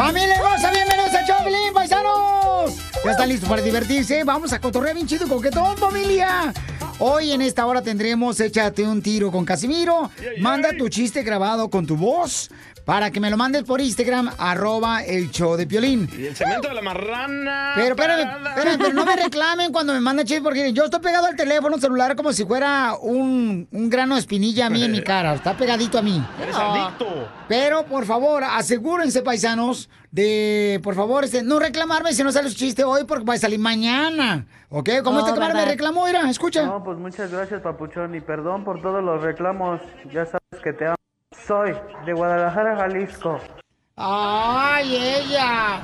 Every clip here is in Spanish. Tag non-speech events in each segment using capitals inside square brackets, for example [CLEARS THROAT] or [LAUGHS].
¡Familia hermosa! ¡Bienvenidos a Choplin, paisanos! ¿Ya están listos para divertirse? Vamos a cotorrear bien chido y coquetón, familia. Hoy en esta hora tendremos Échate un tiro con Casimiro. Manda tu chiste grabado con tu voz para que me lo mandes por Instagram, arroba el show de Piolín. Y el cemento de la marrana. Pero espérame, pero no me reclamen cuando me mandan chistes porque yo estoy pegado al teléfono celular como si fuera un, un grano de espinilla a mí en mi cara. Está pegadito a mí. Eres adicto. Pero, por favor, asegúrense, paisanos, de, por favor, este, no reclamarme si no sale su chiste hoy porque va a salir mañana. ¿Ok? Como No, este camarada me reclamó, mira, escucha. No, pues muchas gracias, Papuchón, y perdón por todos los reclamos. Ya sabes que te amo. Soy de Guadalajara, Jalisco. ¡Ay, ella!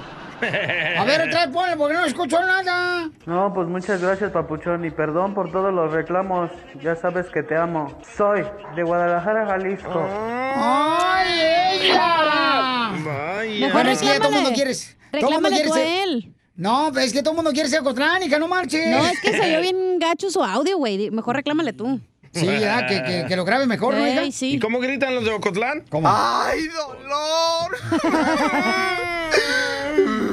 A ver, otra vez ponle porque no escucho nada. No, pues muchas gracias, Papuchón, y perdón por todos los reclamos. Ya sabes que te amo. Soy de Guadalajara, Jalisco. ¡Ay, ella! Vaya. Bueno, es que ya todo el mundo reclámale. quiere. Todo el mundo Reclámale quiere tú a él. No, es que todo el mundo quiere ser Cotránica, no marches. No, es que se oyó bien gacho su audio, güey. Mejor reclámale tú. Sí, ya, que, que, que lo grabe mejor, ¿no, hija? Sí. ¿Y cómo gritan los de Ocotlán? ¿Cómo? ¡Ay, dolor! [LAUGHS]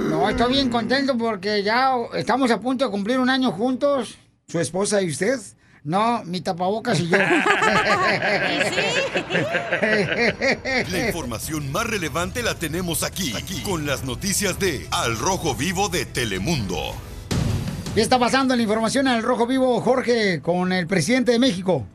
No, estoy bien contento porque ya estamos a punto de cumplir un año juntos, su esposa y usted. No, mi tapabocas y yo. [LAUGHS] La información más relevante la tenemos aquí, aquí, con las noticias de Al Rojo Vivo de Telemundo. ¿Qué está pasando en la información al Rojo Vivo, Jorge, con el presidente de México?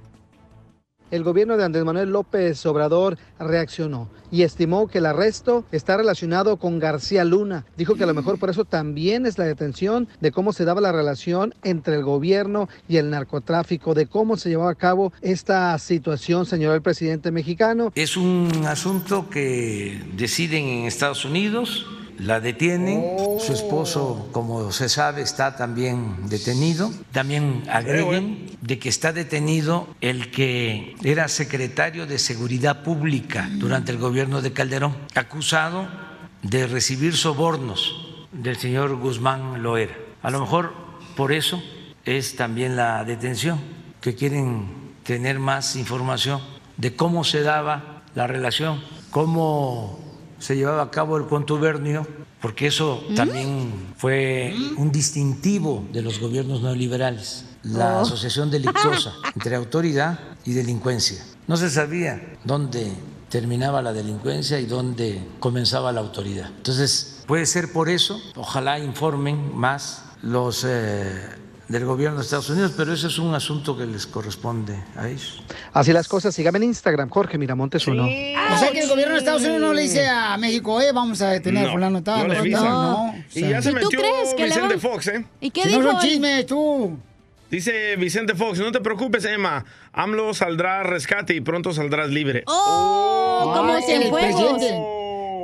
El gobierno de Andrés Manuel López Obrador reaccionó y estimó que el arresto está relacionado con García Luna. Dijo que a lo mejor por eso también es la detención de cómo se daba la relación entre el gobierno y el narcotráfico, de cómo se llevaba a cabo esta situación, señor el presidente mexicano. Es un asunto que deciden en Estados Unidos, la detienen, su esposo, como se sabe, está también detenido. También agreguen de que está detenido el que era secretario de Seguridad Pública durante el gobierno de Calderón, acusado de recibir sobornos del señor Guzmán Loera. A lo mejor por eso es también la detención, que quieren tener más información de cómo se daba la relación, cómo se llevaba a cabo el contubernio, porque eso también fue un distintivo de los gobiernos neoliberales, la Oh. asociación delictuosa [LAUGHS] entre autoridad y delincuencia. No se sabía dónde terminaba la delincuencia y dónde comenzaba la autoridad. Entonces, puede ser por eso, ojalá informen más los eh, del gobierno de Estados Unidos, pero ese es un asunto que les corresponde a ellos. Así las cosas, sígame en Instagram, Jorge Miramontes uno. O sea que el gobierno de Estados Unidos no le dice a México, eh, vamos a detener a No, fulano tal, no le avisan. no. Y ya se ¿Y tú crees que le Vicente van- Fox, ¿eh? ¿Y qué Si no dijo? son chismes, tú. Dice Vicente Fox, no te preocupes, Emma. AMLO saldrá a rescate y pronto saldrás libre. ¡Oh! Como Ay, cien el presidente.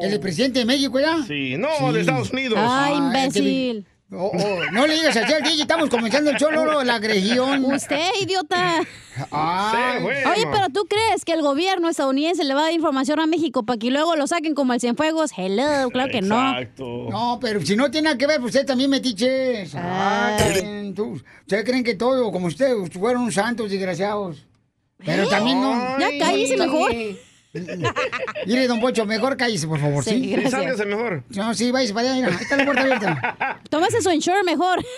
El presidente de México, ¿ya? Sí, no, Sí. de Estados Unidos. Ay, Ay, imbécil. Oh, oh, no le digas así al DJ, estamos comenzando el show, Lolo, la agresión. Usted, idiota. [LAUGHS] Ay. Oye, pero ¿tú crees que el gobierno estadounidense le va a dar información a México para que luego lo saquen como el Cienfuegos? Hello, claro que no. Exacto. No, pero si no tiene nada que ver, pues usted también metiches. Ah, Ay. creen, tú- Ustedes creen que todo, como ustedes, fueron santos desgraciados. Pero también no. Ya cállese mejor. Mire, don Pocho, mejor cállese, por favor, Sí, ¿sí? Sálgase mejor. No, sí, váyase para allá, mira, ahí está la puerta abierta. [LAUGHS] Tómase su insure mejor. [LAUGHS]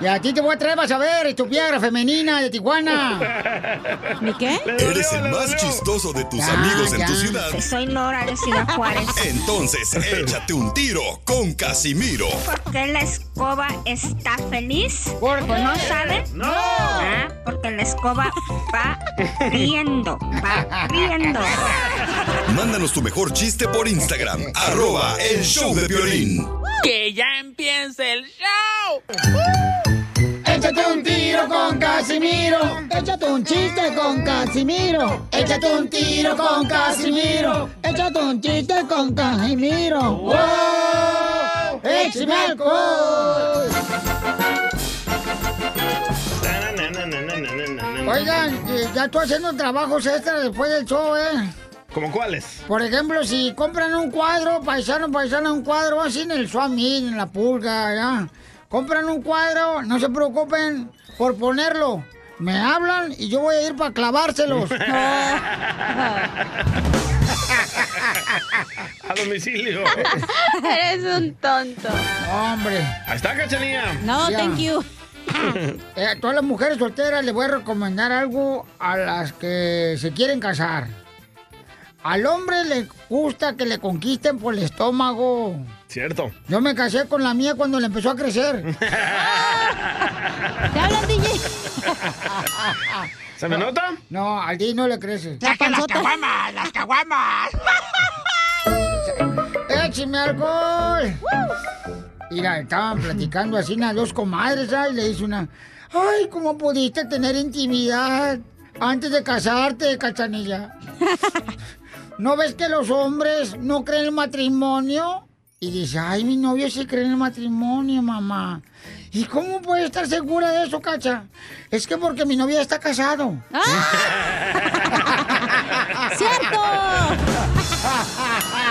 Y a ti te voy a traer, vas a ver, tu piedra femenina de Tijuana. ¿Ni qué? Eres el más chistoso de tus Ya, amigos en tu ciudad. Soy Nora de Ciudad Juárez. [LAUGHS] Entonces, échate un tiro con Casimiro. ¿Por qué la escoba está feliz? ¿Por qué? ¿No saben? ¡No! Ah, porque la escoba va riendo, va riendo. Mándanos tu mejor chiste por Instagram, arroba el show de violín. ¡Que ya empiece el show! Échate un tiro con Casimiro. Échate un chiste con Casimiro. Échate un tiro con Casimiro. Échate un chiste con Casimiro. ¡Wow! ¡Échame alcohol! Oigan, eh, ya estoy haciendo trabajos extra después del show, ¿eh? ¿Cómo cuáles? Por ejemplo, si compran un cuadro, paisano, paisano, un cuadro así en el Swami, en la pulga, ya. Compran un cuadro, no se preocupen por ponerlo. Me hablan y yo voy a ir para clavárselos. [LAUGHS] [LAUGHS] domicilio. [LAUGHS] Eres un tonto. Hombre. Ahí está, cachanilla. No, Ya. thank you. Eh, a todas las mujeres solteras les voy a recomendar algo a las que se quieren casar. Al hombre le gusta que le conquisten por el estómago. Cierto. Yo me casé con la mía cuando le empezó a crecer. [LAUGHS] ¿Te hablan, DJ? ¿Se me nota? No, al DJ no le crece. La panzota. caguamas, las caguamas! [LAUGHS] ¡Écheme alcohol! Mira, estaban platicando así las dos comadres, ¿sabes? Y le dice una, ay, ¿cómo pudiste tener intimidad antes de casarte, cachanilla? [LAUGHS] ¿No ves que los hombres no creen en el matrimonio? Y dice, ay, mi novio sí cree en el matrimonio, mamá. ¿Y cómo puede estar segura de eso, cacha? Es que porque mi novia está casado. [LAUGHS] ¡Cierto! [LAUGHS]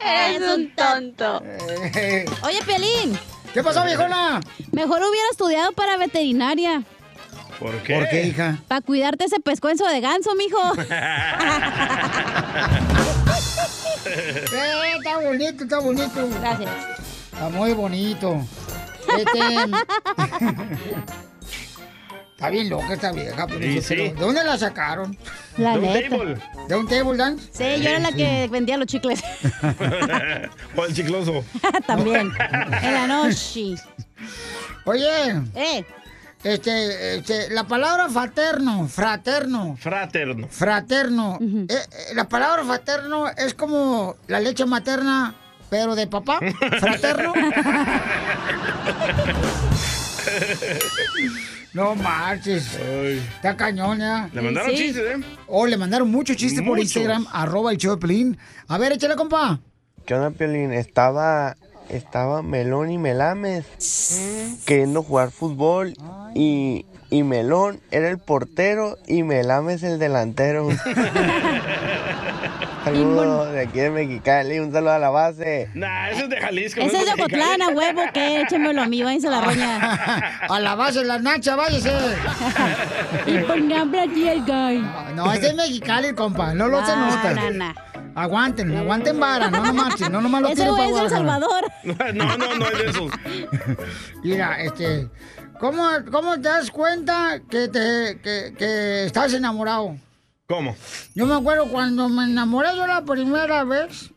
Eres un tonto. Oye, Pelín. ¿Qué pasó, viejona? Mejor hubiera estudiado para veterinaria. ¿Por qué? ¿Por qué, hija? Para cuidarte ese pescuenzo de ganso, mijo. [LAUGHS] Eh, está bonito, está bonito. Gracias. Está muy bonito. Este... [LAUGHS] está bien loca esta vieja. pero Sí, sí. ¿De dónde la sacaron? La De un table. ¿De un table dance? Sí, yo era la que vendía los chicles. [LAUGHS] [LAUGHS] o el chicloso. [LAUGHS] También. En la noche. Oye, Eh, este, este, la palabra fraterno, fraterno, Fraterno. fraterno. eh, eh, la palabra fraterno es como la leche materna, pero de papá. Fraterno. No marches. Ay. Está cañón, ¿eh? Le mandaron Sí. chistes, ¿eh? Oh, le mandaron muchos chistes por. Instagram, arroba el show de Pelín. A ver, échale, compa. ¿Qué onda, Piolín? Estaba, estaba Melón y Melames queriendo jugar fútbol y, y Melón era el portero y Melames el delantero. [LAUGHS] Un saludo de aquí de Mexicali, un saludo a la base. Nah, ese es de Jalisco. ese no es de. Ocotlán, a huevo, que échemelo a mí, váyanse a la roña. [LAUGHS] A la base, la nacha, váyase. Y pongan aquí el guy. No, ese es mexicali, compa. No lo se No, nota. no, no. Aguanten, aguanten vara, no, no marchen, no nomás lo Ese güey es de El. Salvador. [LAUGHS] No, no, no es de esos. Mira, este, ¿cómo, ¿cómo te das cuenta que, te, que, que estás enamorado? ¿Cómo? Yo me acuerdo cuando me enamoré yo la primera vez,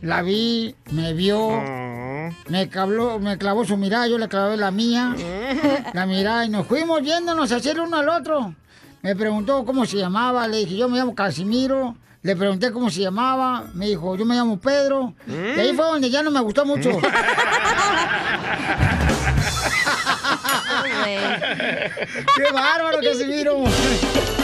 la vi, me vio, Ah. me, clavó, me clavó su mirada, yo le clavé la mía, [LAUGHS] la mirada, y nos fuimos viéndonos así el uno al otro. Me preguntó cómo se llamaba, le dije, yo me llamo Casimiro. Le pregunté cómo se llamaba, me dijo, yo me llamo Pedro. Y ahí fue donde ya no me gustó mucho. [LAUGHS] ¡Qué bárbaro, Casimiro! [LAUGHS]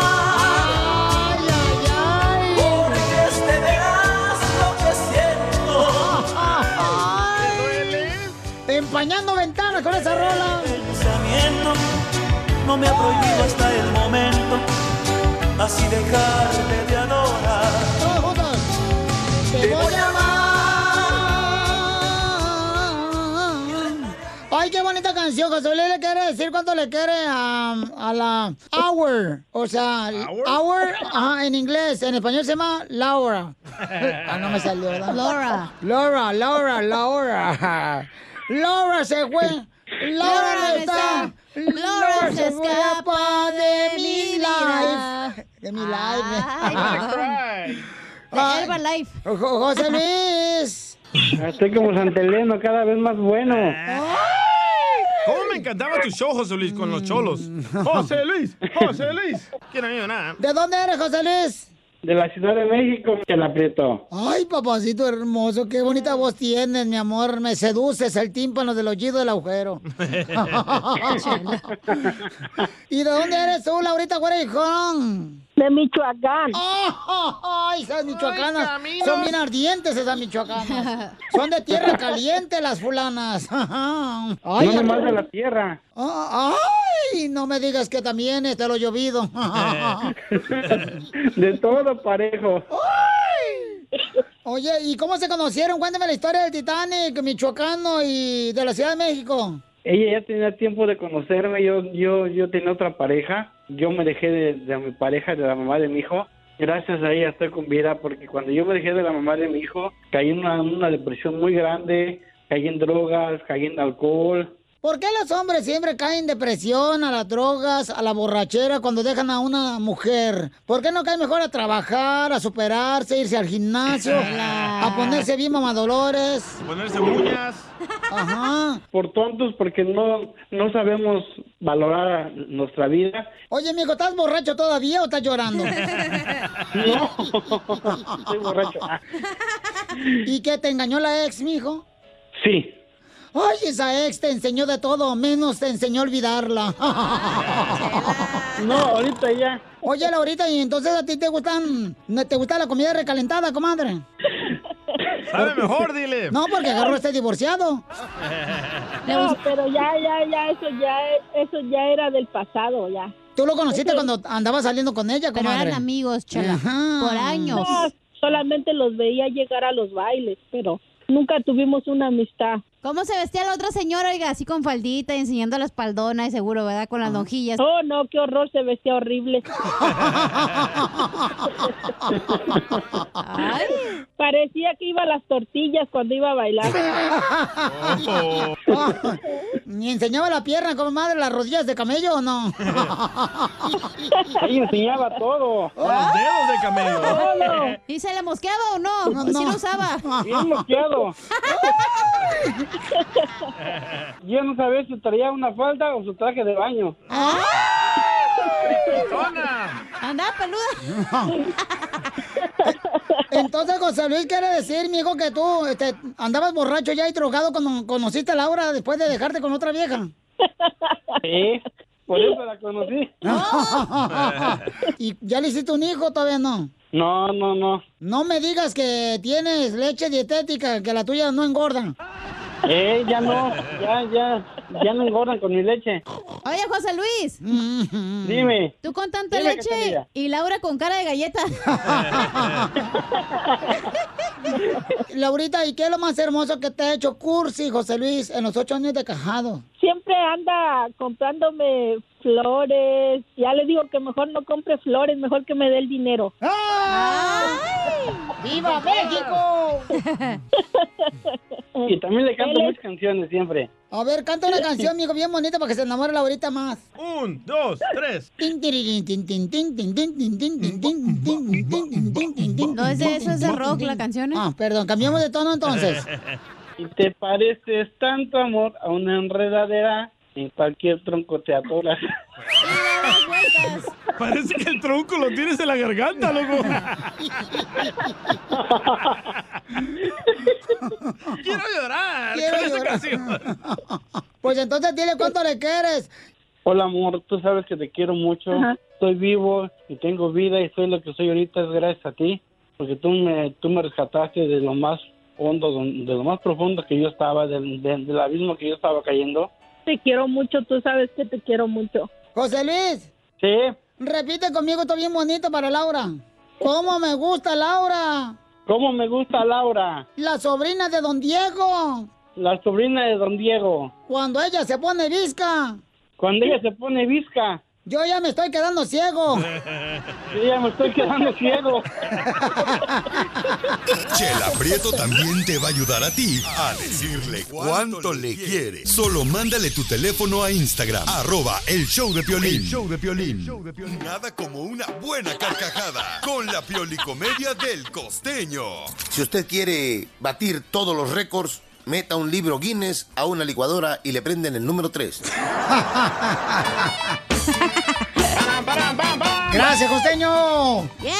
Empañando ventanas con esa rola. Pensamiento no me ha prohibido hasta el momento así dejarte de adorar. Todos juntos. Te voy a amar. Ay, qué bonita canción, José Luis le quiere decir cuánto le quiere a, a la Hour. O sea, Hour, ajá, en inglés, en español se llama Laura. [LAUGHS] Ah, no me salió, ¿verdad? Laura. Laura, Laura, Laura. Laura se fue. [LAUGHS] Laura está. Laura se escapa de mi life. De mi life. Ay, De Herbalife. Jo- José Luis. [LAUGHS] Estoy como Santeleno, cada vez más bueno. ¿Cómo me encantaba tu show, José Luis, con los cholos? José Luis, José Luis. [LAUGHS] ¿Quién no nada? ¿De dónde eres, José Luis? De la Ciudad de México, que la aprieto. Ay, papacito hermoso, qué bonita voz tienes, mi amor. Me seduces el tímpano del oído del agujero. [LAUGHS] [LAUGHS] ¿Y de dónde eres tú, Laurita Guarejón? De Michoacán. [LAUGHS] ¡Ay, esas michoacanas! Son bien ardientes esas michoacanas. [LAUGHS] Son de tierra caliente las fulanas. [LAUGHS] Ay, no nomás de la tierra. Ah, ¡Ay! No me digas que también este lo llovido. De todo parejo. Oye, ¿y cómo se conocieron? Cuéntame la historia del Titanic, michoacano y de la Ciudad de México. Ella ya tenía tiempo de conocerme, yo, yo, yo tenía otra pareja, yo me dejé de, mi pareja, de la mamá de mi hijo, gracias a ella estoy con vida, porque cuando yo me dejé de la mamá de mi hijo, caí en una depresión muy grande, caí en drogas, caí en alcohol, ¿Por qué los hombres siempre caen en depresión, a las drogas, a la borrachera cuando dejan a una mujer? ¿Por qué no caen mejor a trabajar, a superarse, irse al gimnasio, a ponerse bien mamadolores? Ponerse uñas. Ajá. por tontos, porque no, no sabemos valorar nuestra vida. Oye, mijo, ¿estás borracho todavía o estás llorando? [LAUGHS] No, estoy borracho. ¿Y qué, te engañó la ex, mijo? Sí. Ay, esa ex te enseñó de todo, menos te enseñó a olvidarla. [LAUGHS] No, ahorita ya. Oye, Laurita, ¿y entonces a ti te gustan, te gusta la comida recalentada, comadre? Sabe mejor, dile. No, porque agarró este divorciado. [LAUGHS] No, pero ya, ya, ya, eso ya, eso ya era del pasado, ya. ¿Tú lo conociste cuando andabas saliendo con ella, Pero comadre? eran amigos, chala. Ajá. Por años. No, solamente los veía llegar a los bailes, pero nunca tuvimos una amistad. ¿Cómo se vestía la otra señora, oiga? Así con faldita y enseñando la espaldona, y seguro, ¿verdad? Con las lonjillas. Oh, no, qué horror, se vestía horrible. Parecía que iba a las tortillas cuando iba a bailar. [LAUGHS] ¿Ni enseñaba la pierna, comadre, las rodillas de camello o no? [LAUGHS] Ahí enseñaba todo. Los dedos de camello. ¿Y se le mosqueaba o no? No, ¿O sí no. lo usaba? Bien mosqueado. [LAUGHS] [LAUGHS] Yo no sabía si traía una falda o su traje de baño. Anda, peluda. Entonces, José Luis quiere decir, mijo, que tú este, andabas borracho ya y drogado cuando conociste a Laura después de dejarte con otra vieja. Sí, por eso la conocí. [LAUGHS] ¿Y ya le hiciste un hijo todavía no? No, no, no. No me digas que tienes leche dietética, que la tuya no engorda. Eh, ya no, ya, ya, ya no engordan con mi leche. Oye, José Luis. Dime. Tú con tanta Dime, leche y Laura con cara de galleta. [LAUGHS] Laurita, ¿y qué es lo más hermoso que te ha hecho Cursi, José Luis, en los ocho años de cajado? Siempre anda comprándome flores. Ya le digo que mejor no compre flores, mejor que me dé el dinero. ¡Ay! ¡Viva México! y también le canto mis canciones siempre. A ver, canta una canción, amigo, bien bonita para que se enamore la ahorita más. Un, dos, tres. No es de eso, es de rock la canción. Ah, perdón, cambiamos de tono entonces. ¿Y te pareces tanto amor a una enredadera? En cualquier tronco te atoras. [LAUGHS] Parece que el tronco lo tienes en la garganta, loco. [LAUGHS] Quiero llorar Quiero con esa llorar. canción. [LAUGHS] Pues entonces dile cuánto le quieres. Hola amor, tú sabes que te quiero mucho. Ajá. Estoy vivo y tengo vida y soy lo que soy ahorita es gracias a ti, porque tú me, tú me rescataste de lo más hondo, don- de lo más profundo que yo estaba, del, del- del abismo que yo estaba cayendo. Te quiero mucho, tú sabes que te quiero mucho. José Luis, Sí, repite conmigo, esto bien bonito para Laura. ¿Cómo me gusta Laura? ¿cómo me gusta Laura? La sobrina de don Diego. La sobrina de don Diego. Cuando ella se pone visca. Cuando ella se pone visca, Yo ya me estoy quedando ciego. yo ya me estoy quedando ciego. Chela Prieto también te va a ayudar a ti a decirle cuánto le quiere. Solo mándale tu teléfono a Instagram, arroba el show de Piolín. El show de Piolín. Nada como una buena carcajada con la piolicomedia del costeño. Si usted quiere batir todos los récords, meta un libro Guinness a una licuadora y le prenden el número 3. [LAUGHS] Gracias, costeño. Yes.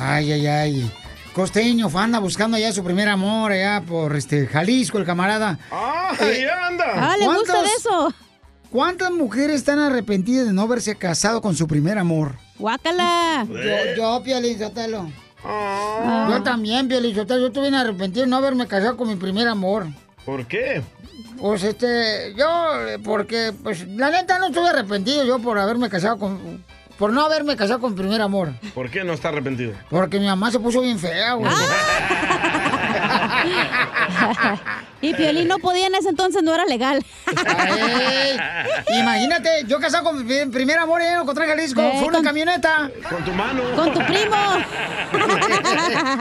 Ay, ay, ay. Costeño, anda buscando ya su primer amor allá por este Jalisco, el camarada. ¡Ah, Eh, ahí anda! Ah, le gusta ¿cuántos- de eso. ¿Cuántas mujeres están arrepentidas de no haberse casado con su primer amor? Guácala. Yo, yo, Piolín Sotelo. Ah. Yo también, Piolín Sotelo. Yo estuve bien arrepentido de no haberme casado con mi primer amor. ¿Por qué? Pues este, yo, porque, pues, la neta no estoy arrepentido yo por haberme casado con, por no haberme casado con mi primer amor. ¿Por qué no está arrepentido? Porque mi mamá se puso bien fea, güey. [LAUGHS] Y Piolín no podía en ese entonces, no era legal. Ay, imagínate, yo casado con mi primer amor en Ocotlán, Jalisco, Eh, fue una con- camioneta. Con tu mano. Con tu primo.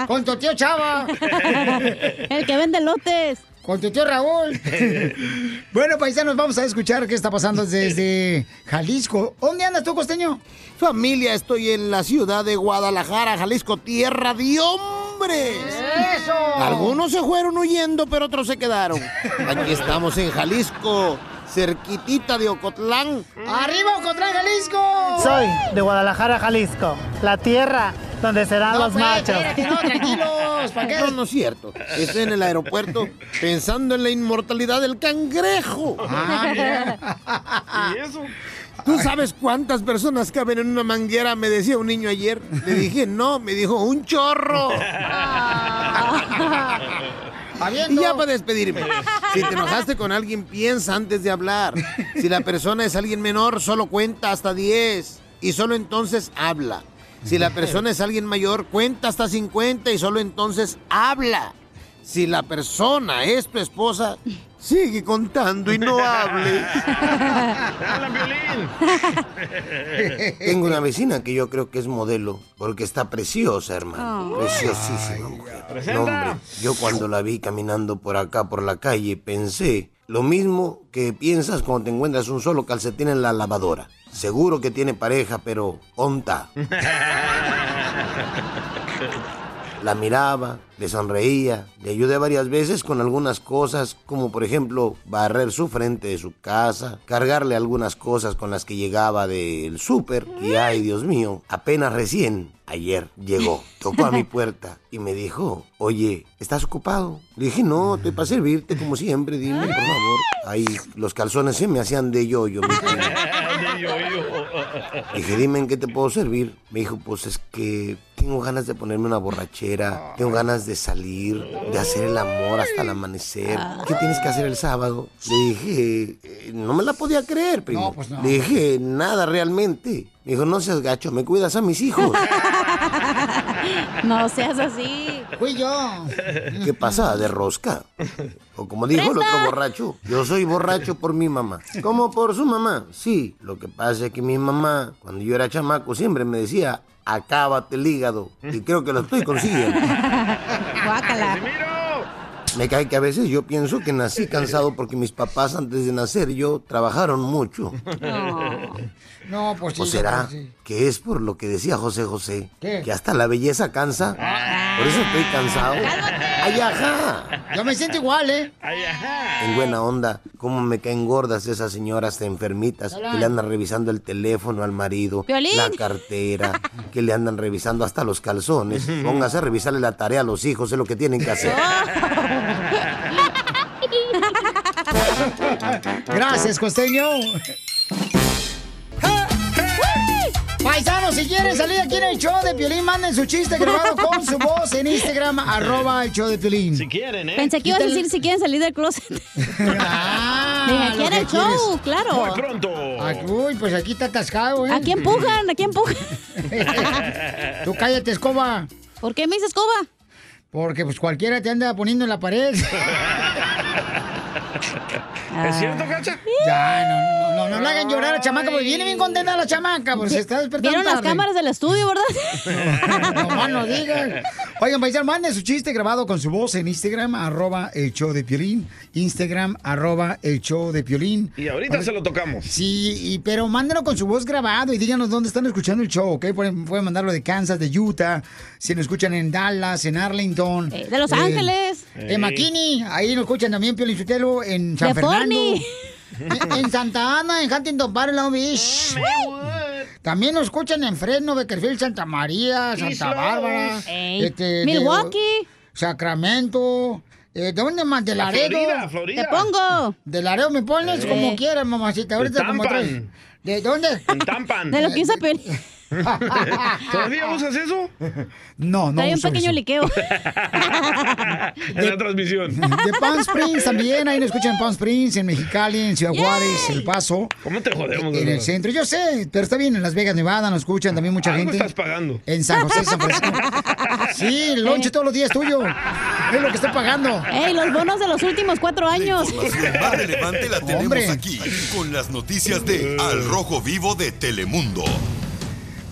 [LAUGHS] con tu tío Chava. El que vende lotes. Con tu tío Raúl. [LAUGHS] bueno, paisanos, vamos a escuchar qué está pasando desde Jalisco. ¿Dónde andas tú, costeño? Familia, estoy en la ciudad de Guadalajara, Jalisco, tierra de hombres. ¡Eso! Algunos se fueron huyendo, pero otros se quedaron. Aquí estamos en Jalisco, cerquitita de Ocotlán. ¡Arriba, Ocotlán, Jalisco! Soy de Guadalajara, Jalisco, la tierra donde serán los pues, machos. espérate, no, tranquilos, ¿para qué? [LAUGHS] No, no es cierto. Estoy en el aeropuerto pensando en la inmortalidad del cangrejo. [LAUGHS] ¿Y eso? ¿Tú sabes cuántas personas caben en una manguera? Me decía un niño ayer. Le dije, no, me dijo, un chorro. [LAUGHS] Y ya para despedirme. [LAUGHS] Si te enojaste con alguien, piensa antes de hablar. Si la persona es alguien menor, solo cuenta hasta 10 y solo entonces habla. Si la persona es alguien mayor, cuenta hasta 50 y solo entonces habla. Si la persona es tu esposa, sigue contando y no hable. [LAUGHS] [LAUGHS] Tengo una vecina que yo creo que es modelo, porque está preciosa, hermano. Oh. Preciosísima mujer. No, hombre, yo cuando la vi caminando por acá, por la calle, pensé lo mismo que piensas cuando te encuentras un solo calcetín en la lavadora. Seguro que tiene pareja, pero onta. [LAUGHS] La miraba, le sonreía, le ayudé varias veces con algunas cosas, como por ejemplo barrer su frente de su casa, cargarle algunas cosas con las que llegaba del súper. Y ay, Dios mío, apenas recién, ayer llegó, tocó a mi [LAUGHS] puerta y me dijo, oye, ¿estás ocupado? Le dije, no, estoy para servirte como siempre, dime, por favor. Ahí los calzones se me hacían de yo-yo. mi primo. [LAUGHS] Dije, dime en qué te puedo servir. Me dijo, pues es que tengo ganas de ponerme una borrachera, tengo ganas de salir, de hacer el amor hasta el amanecer. ¿Qué tienes que hacer el sábado? Le dije, "Eh, no me la podía creer, primo. No, pues no. Le dije, nada realmente. Me dijo, no seas gacho, me cuidas a mis hijos. [LAUGHS] No seas así. Fui yo. ¿Qué pasa? ¿De rosca? O como dijo el otro borracho, yo soy borracho por mi mamá. ¿Cómo por su mamá? Sí, lo que pasa es que mi mamá, cuando yo era chamaco, siempre me decía, acábate el hígado. Y creo que lo estoy consiguiendo. Guácala. Me cae que a veces yo pienso que nací cansado porque mis papás antes de nacer yo trabajaron mucho. No, pues sí. ¿O será sí. que es por lo que decía José José? ¿Qué? Que hasta la belleza cansa. Por eso estoy cansado. ¡Ay, ajá! Yo me siento igual, ¿eh? En buena onda, cómo me caen gordas esas señoras enfermitas que le andan revisando el teléfono al marido, Piolín. la cartera, que le andan revisando hasta los calzones. Póngase a revisarle la tarea a los hijos, es lo que tienen que hacer. [LAUGHS] Gracias, costeño. Paisanos, si quieren salir aquí en el show de Piolín, manden su chiste grabado con su voz en Instagram, [LAUGHS] arroba el show de Piolín. Si quieren, ¿eh? Pensé que ibas a decir si quieren salir del closet. [LAUGHS] Ah, Dije, aquí era el show, quieres. claro. Muy pronto. Ah, Uy, pues aquí está atascado, ¿eh? Aquí empujan, aquí empujan. [LAUGHS] Tú cállate, escoba. ¿Por qué me dices escoba? Porque pues cualquiera te anda poniendo en la pared. ¿Es cierto, Cacha? Ya, no, no, no, no le hagan llorar a la chamaca, porque viene bien contenta la chamaca, pues se está despertando ¿Vieron las tarde. cámaras del estudio, verdad? [LAUGHS] No más no digan. Oigan, paisano, manden su chiste grabado con su voz en Instagram, arroba el show de Piolín. Instagram, arroba el show de Piolín. Y ahorita se lo tocamos. Sí, y- pero mándenlo con su voz grabado y díganos dónde están escuchando el show, ¿ok? Pueden, pueden mandarlo de Kansas, de Utah, si nos escuchan en Dallas, en Arlington. Eh, de Los Ángeles. En McKinney, ahí nos escuchan también Piolín Sotelo, en San De Fernando. En, en Santa Ana, en Huntington Park, Long Beach. También nos escuchan en Fresno, Beckerfield, Santa María, Santa. Bárbara. Este, de- Milwaukee. Sacramento. Eh, ¿De dónde más? De La Laredo. Florida, Florida. Te pongo. De Laredo me pones Eh. como quieras, mamacita. Ahorita como traes. ¿De dónde? En Tampan. De lo que hizo Piolín. [LAUGHS] ¿Todavía usas eso? No, no Trae un pequeño eso. liqueo. [LAUGHS] [LAUGHS] En la transmisión. De Palm Springs también, ahí nos escuchan en Palm Springs, en Mexicali, en Ciudad Juárez, El Paso. ¿Cómo te jodemos? En de el verdad? centro, yo sé, pero está bien, en Las Vegas, Nevada, nos escuchan también mucha Algo gente. estás pagando. En San José, San Francisco. Sí, el lonche todos los días tuyo. Es lo que estoy pagando. ¡Ey, los bonos de los últimos cuatro años! información más relevante la tenemos Hombre. aquí con las noticias de Al Rojo Vivo de Telemundo.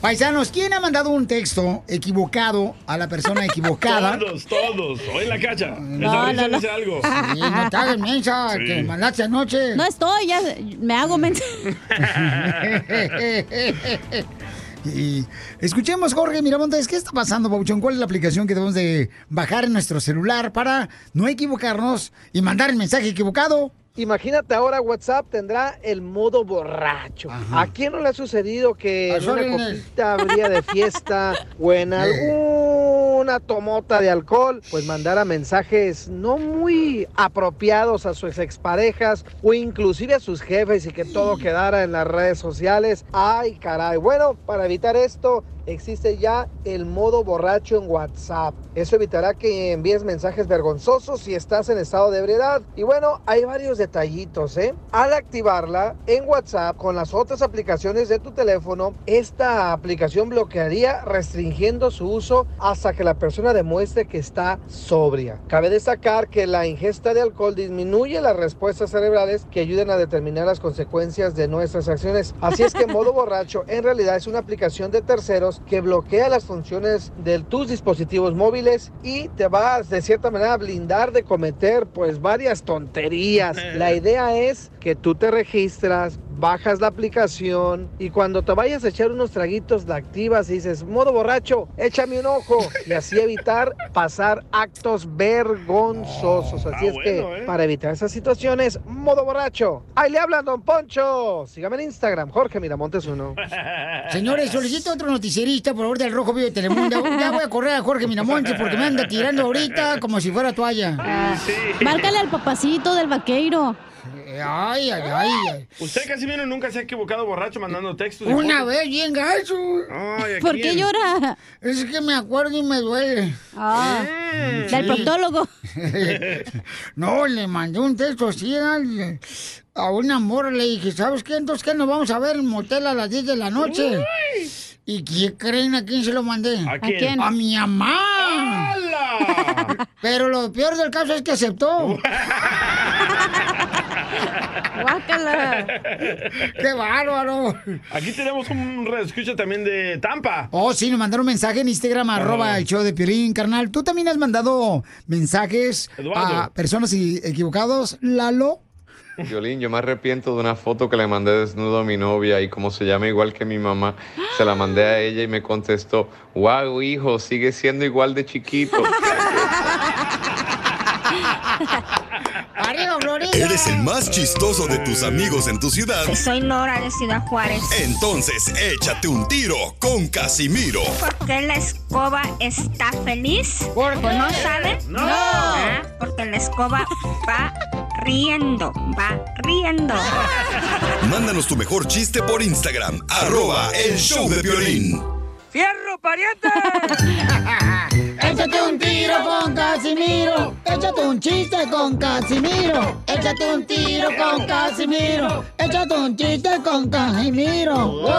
Paisanos, ¿quién ha mandado un texto equivocado a la persona equivocada? [LAUGHS] Todos, todos. Hoy en la cacha. No, Esa no, no. dice algo. Sí, no te hagas mensa, Sí. que mandaste anoche. No estoy, ya me hago mente. [LAUGHS] Y escuchemos, Jorge Miramontes, ¿qué está pasando, Pauchón? ¿Cuál es la aplicación que debemos de bajar en nuestro celular para no equivocarnos y mandar el mensaje equivocado? Imagínate ahora WhatsApp tendrá el modo borracho. ¿A quién no le ha sucedido que en una copita habría de fiesta [LAUGHS] o en alguna tomota de alcohol, pues mandara mensajes no muy apropiados a sus exparejas o inclusive a sus jefes y que todo quedara en las redes sociales? Ay, caray. Bueno, para evitar esto, existe ya el modo borracho en WhatsApp. Eso evitará que envíes mensajes vergonzosos si estás en estado de ebriedad. Y bueno, hay varios detallitos, ¿eh? Al activarla en WhatsApp con las otras aplicaciones de tu teléfono, esta aplicación bloquearía restringiendo su uso hasta que la persona demuestre que está sobria. Cabe destacar que la ingesta de alcohol disminuye las respuestas cerebrales que ayudan a determinar las consecuencias de nuestras acciones. Así es que modo borracho en realidad es una aplicación de terceros que bloquea las funciones de tus dispositivos móviles y te va de cierta manera a blindar de cometer pues varias tonterías. [LAUGHS] La idea es que tú te registras, bajas la aplicación y cuando te vayas a echar unos traguitos la activas y dices, modo borracho, échame un ojo y así evitar pasar actos vergonzosos. Así es que ¿eh? para evitar esas situaciones, modo borracho. Ahí le hablan, don Poncho. Sígame en Instagram, Jorge Miramontes uno. [LAUGHS] Señores, solicito otro noticierista, por favor, del Rojo Vivo de Telemundo. Ya voy a correr a Jorge Miramontes porque me anda tirando ahorita como si fuera toalla. Márcale al papacito del vaqueiro. Ay, ay, ay. ay. ¿Usted, Casimiro, nunca se ha equivocado borracho mandando textos? Una fotos? vez bien gacho. Ay, ¿a ¿Por qué llora? Es que me acuerdo y me duele. Ah, Mm. del proctólogo. [LAUGHS] no, le mandé un texto así al- a una morra. Le dije, ¿sabes qué? Entonces, ¿qué nos vamos a ver en motel a las 10 de la noche? ¿Y quién creen a quién se lo mandé? ¿A quién? quién? A mi mamá. ¡Hala! Pero lo peor del caso es que aceptó. [LAUGHS] Guácala. [LAUGHS] ¡Qué bárbaro! Aquí tenemos un escucha también de Tampa. Oh, sí, nos mandaron mensaje en Instagram, arroba el show de Piolín, carnal. ¿Tú también has mandado mensajes Eduardo. a personas equivocados, Lalo? Violín, yo me arrepiento de una foto que le mandé desnudo a mi novia y como se llama igual que mi mamá, se la mandé a ella y me contestó, wow, hijo, sigue siendo igual de chiquito. [LAUGHS] ¡Arriba, Florida! Eres el más chistoso de tus amigos en tu ciudad. Soy Nora de Ciudad Juárez. Entonces, échate un tiro con Casimiro. ¿Por qué la escoba está feliz? ¿Por ¿O no sabe? No. Ah, porque la escoba va riendo, va riendo. Mándanos tu mejor chiste por Instagram, arroba el show de violín. ¡Fierro, pariente! [LAUGHS] Échate un tiro con Casimiro. Échate un chiste con Casimiro. Échate un tiro con Casimiro. Échate un chiste con Casimiro. ¡Wow!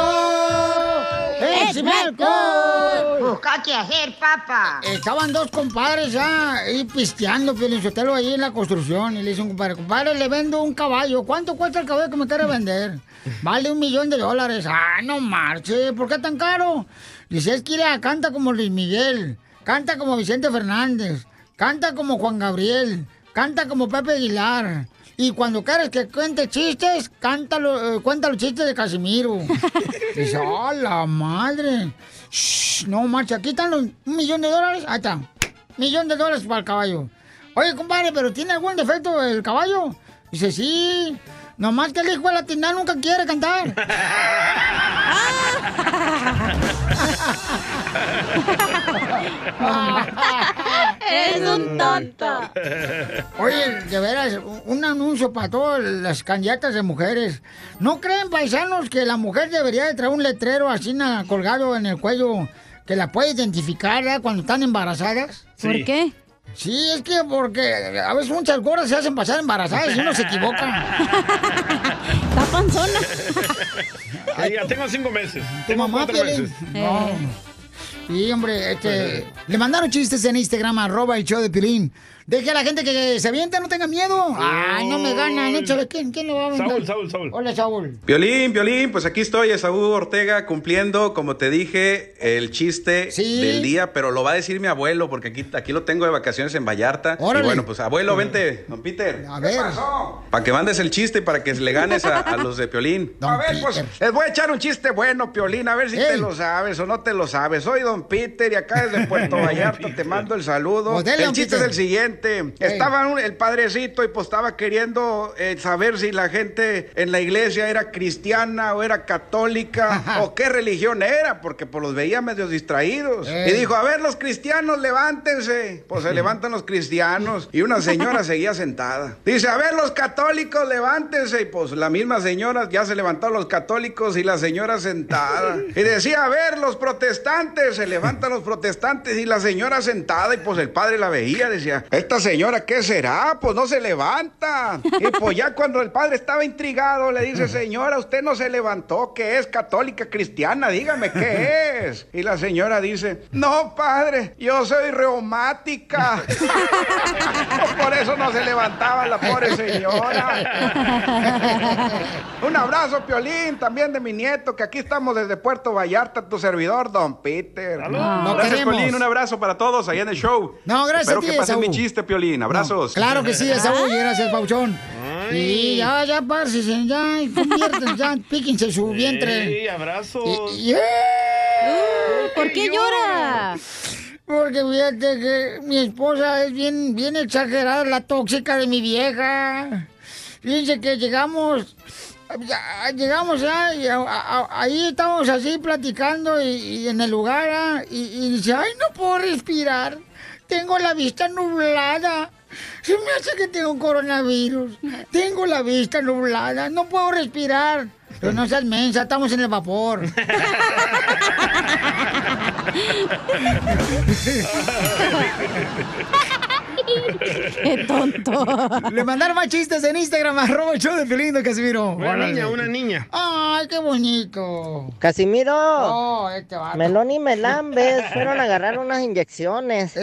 ¡Échame alcohol! Busca qué hacer, papá. Estaban dos compadres ya ahí pisteando, Sotelo ahí en la construcción. Y le dice un compadre, compadre, le vendo un caballo. ¿Cuánto cuesta el caballo que me quiere vender? Vale un millón de dólares. Ah, no marche. ¿Por qué tan caro? Dice, es que mira, canta como Luis Miguel. Canta como Vicente Fernández. Canta como Juan Gabriel. Canta como Pepe Aguilar. Y cuando quieres que cuente chistes, cántalo, eh, cuenta los chistes de Casimiro. [LAUGHS] Dice, ¡oh, la madre! Shh, no, marcha, aquí están los, un millón de dólares. Ahí está. Millón de dólares para el caballo. Oye, compadre, ¿pero tiene algún defecto el caballo? Dice, sí. Nomás que el hijo de la tienda nunca quiere cantar. [LAUGHS] [LAUGHS] Eres un tonto. Oye, de veras, un- un anuncio para todas las candidatas de mujeres. ¿No creen, paisanos, que la mujer debería de traer un letrero así colgado en el cuello que la puede identificar cuando están embarazadas? Sí. ¿Por qué? Sí, es que porque a veces muchas gordas se hacen pasar embarazadas y uno se equivoca. [LAUGHS] Está panzona. [LAUGHS] Ya tengo cinco meses. Tu Tengo mamá, cuatro meses. No. Sí, hombre, este, [LAUGHS] le mandaron chistes en Instagram, arroba el show de Pilín. Deje a la gente que se avienta, no tenga miedo. Ay, no me ganan, échale. ¿Quién, quién lo va a aventar? Saúl, Saúl, Saúl. Hola, Saúl. Piolín, Piolín, pues aquí estoy, Esaú Ortega, cumpliendo, como te dije, el chiste del día, pero lo va a decir mi abuelo, porque aquí, aquí lo tengo de vacaciones en Vallarta. Órale. Y bueno, pues abuelo, vente, don Peter. A ver. Para que mandes el chiste y para que le ganes a, a los de Piolín. A ver, pues les voy a echar un chiste bueno, Piolín, a ver si te lo sabes o no te lo sabes. Soy Don Peter y acá desde Puerto [LAUGHS] Vallarta te mando el saludo. Pues dele, el chiste Peter. es el siguiente. Estaba un- el padrecito y pues estaba queriendo eh, saber si la gente en la iglesia era cristiana o era católica o qué religión era, porque pues los veía medio distraídos. Y dijo, a ver los cristianos, levántense. Pues se levantan los cristianos y una señora seguía sentada. Dice, a ver los católicos, levántense. Y pues la misma señora ya se levantaron los católicos y la señora sentada. [LAUGHS] Y decía, a ver los protestantes, se levantan los protestantes y la señora sentada. Y pues el padre la veía, decía, esta señora, ¿qué será? Pues no se levanta. Y pues ya cuando el padre estaba intrigado, le dice, señora, usted no se levantó, ¿qué es católica cristiana? Dígame qué es. Y la señora dice, no, padre, yo soy reumática. [LAUGHS] Por eso no se levantaba la pobre señora. [LAUGHS] Un abrazo, Piolín, también de mi nieto, que aquí estamos desde Puerto Vallarta, tu servidor, Don Peter. No gracias, queremos. Piolín. Un abrazo para todos allá en el show. No, gracias Espero a ti, que pasen mi chiste, Piolín. Abrazos. Claro que sí, Esaú, y gracias, Pauchón. Y ya, ya, pársense, ya, convierten, ya, [LAUGHS] píquense su vientre. Sí, abrazos. Y- y- ¿Por qué llora? Porque fíjate que mi esposa es bien, bien exagerada, la tóxica de mi vieja. Fíjense que llegamos, ya, llegamos ya, y a- a- ahí estamos así platicando y, y en el lugar, ah, y, y dice, ay, no puedo respirar, tengo la vista nublada. Se me hace que tengo coronavirus. Tengo la vista nublada. No puedo respirar. Pero no seas mensa, estamos en el vapor. [LAUGHS] Qué tonto. Le mandaron más chistes en Instagram, [LAUGHS] arroba el show de de Casimiro. Una Órale. niña, una niña. Ay, qué bonito. Casimiro, Oh, este vato. Melón y Melambes fueron a agarrar unas inyecciones.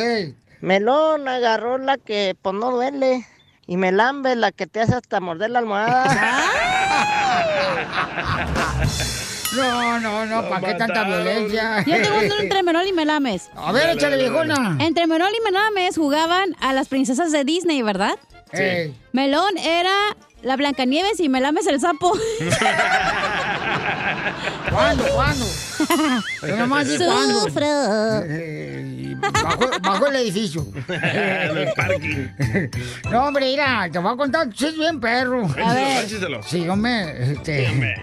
Melón agarró la que pues no duele. Y Melambes la que te hace hasta morder la almohada. [LAUGHS] No, no, no, ¿para qué tanta violencia? Yo tengo uno entre [LAUGHS] Menol y Melames. A ver, échale, viejona. Entre Menol y Melames jugaban a las princesas de Disney, ¿verdad? Sí. Melón era la Blancanieves y Melames el sapo. [LAUGHS] ¿Cuándo, cuándo? Yo nomás di cuándo. Sufro. Eh, Bajo, bajo el edificio. [LAUGHS] En el parking. No, hombre, mira, te voy a contar, sí es bien perro. A ver. Sí, hombre, este...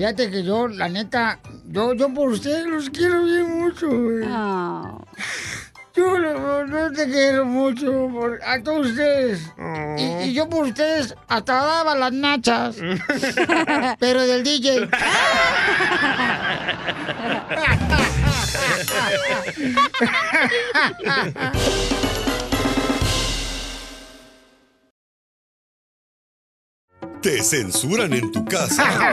Fíjate que yo, la neta, yo, yo por ustedes los quiero bien mucho, güey. [LAUGHS] Yo no, no te quiero mucho, por, a todos ustedes. Y, y yo por ustedes hasta daba las nachas. [LAUGHS] pero del DJ. [LAUGHS] Te censuran en tu casa.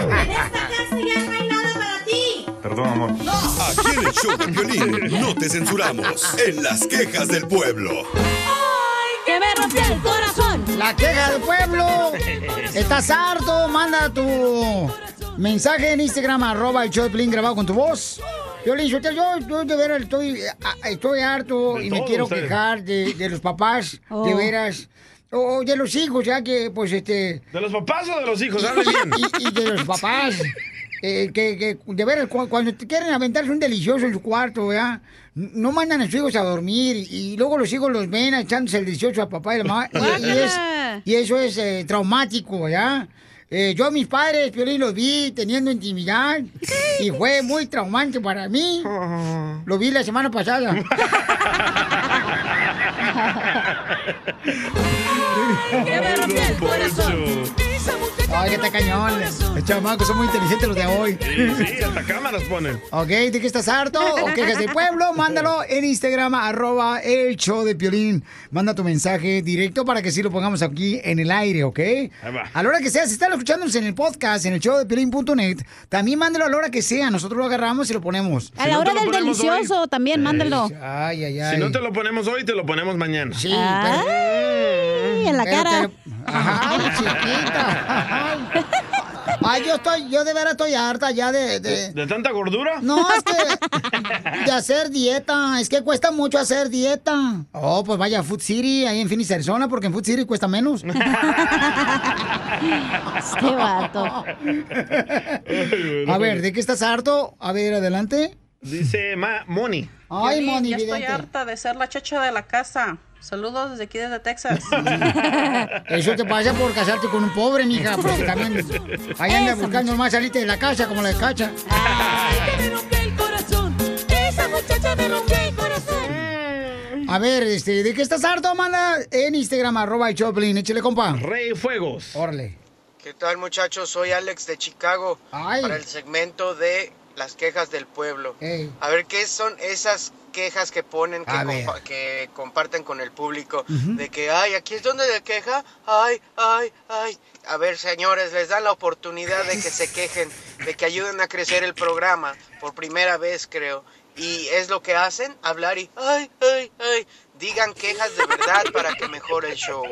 Perdón, amor. Aquí en el show de violín no te censuramos. En las quejas del pueblo. ¡Que me rompió el corazón! La queja del pueblo. ¿Estás harto? Manda tu mensaje en Instagram, arroba el show de Piolín grabado con tu voz. Yo le yo, yo de veras estoy, a- estoy harto De y me quiero ustedes. quejar de, de los papás, de Oh. veras. O de los hijos, ya que, pues, este... ¿De los papás o de los hijos? Hable [LAUGHS] bien. Y, y de los papás. [LAUGHS] eh, que, que, de veras, cu- cuando te quieren aventarse un delicioso en su cuarto, ¿verdad? No mandan a sus hijos a dormir y, y luego los hijos los ven echándose el delicioso a papá y la mamá. Y, y es, y eso es eh, traumático, ¿verdad? Eh, yo a mis padres, Piolín, los vi teniendo intimidad y fue muy traumante para mí. [LAUGHS] Lo vi la semana pasada. Que me rompió el corazón. Ay, que está cañón. Los chamacos son muy inteligentes los de hoy. Sí, sí, hasta cámaras ponen. Ok, ¿de qué estás harto o quejas del pueblo? Mándalo en Instagram, arroba el show de Piolín. Manda tu mensaje directo para que sí lo pongamos aquí en el aire, ¿ok? va. A la hora que sea, si están escuchándonos en el podcast, en el show de Piolín.net, también mándalo a la hora que sea. Nosotros lo agarramos y lo ponemos. A la hora del delicioso también, mándalo. Ay, ay, ay. Si no te lo ponemos hoy, te lo ponemos mañana. Sí, Ay, en la pero cara. te- Ay, chiquita. Ay. Yo estoy, yo de veras estoy harta ya de, de- ¿De tanta gordura? No, es que de hacer dieta, es que cuesta mucho hacer dieta. Oh, pues vaya a Food City, ahí en Phoenix, Arizona, porque en Food City cuesta menos. [LAUGHS] Este vato. A ver, ¿de qué estás harto? A ver, adelante. Dice Ma Moni. Ay, Moni, ya estoy harta de ser la chacha de la casa. Saludos desde aquí, desde Texas. Eso te pasa por casarte con un pobre, mija, porque [LAUGHS] también ahí anda Eso, buscando nomás salirte de la casa como la de cacha. el corazón. Esa muchacha me rompió el corazón. A ver, este, ¿de qué estás harto? Manda en Instagram, arroba el Choplin, échale, compa. Rey Fuegos. Órale. ¿Qué tal muchachos? Soy Alex de Chicago para el segmento de las quejas del pueblo. Ey. A ver, ¿qué son esas quejas que ponen, que, compa- que comparten con el público? De que, ay, aquí es donde de queja, ay, ay, ay. A ver, señores, les dan la oportunidad de que se [LAUGHS] quejen, de que ayuden a crecer el programa, por primera vez creo. Y es lo que hacen, hablar y, ay, ay, ay. Digan quejas de verdad para que mejore el show.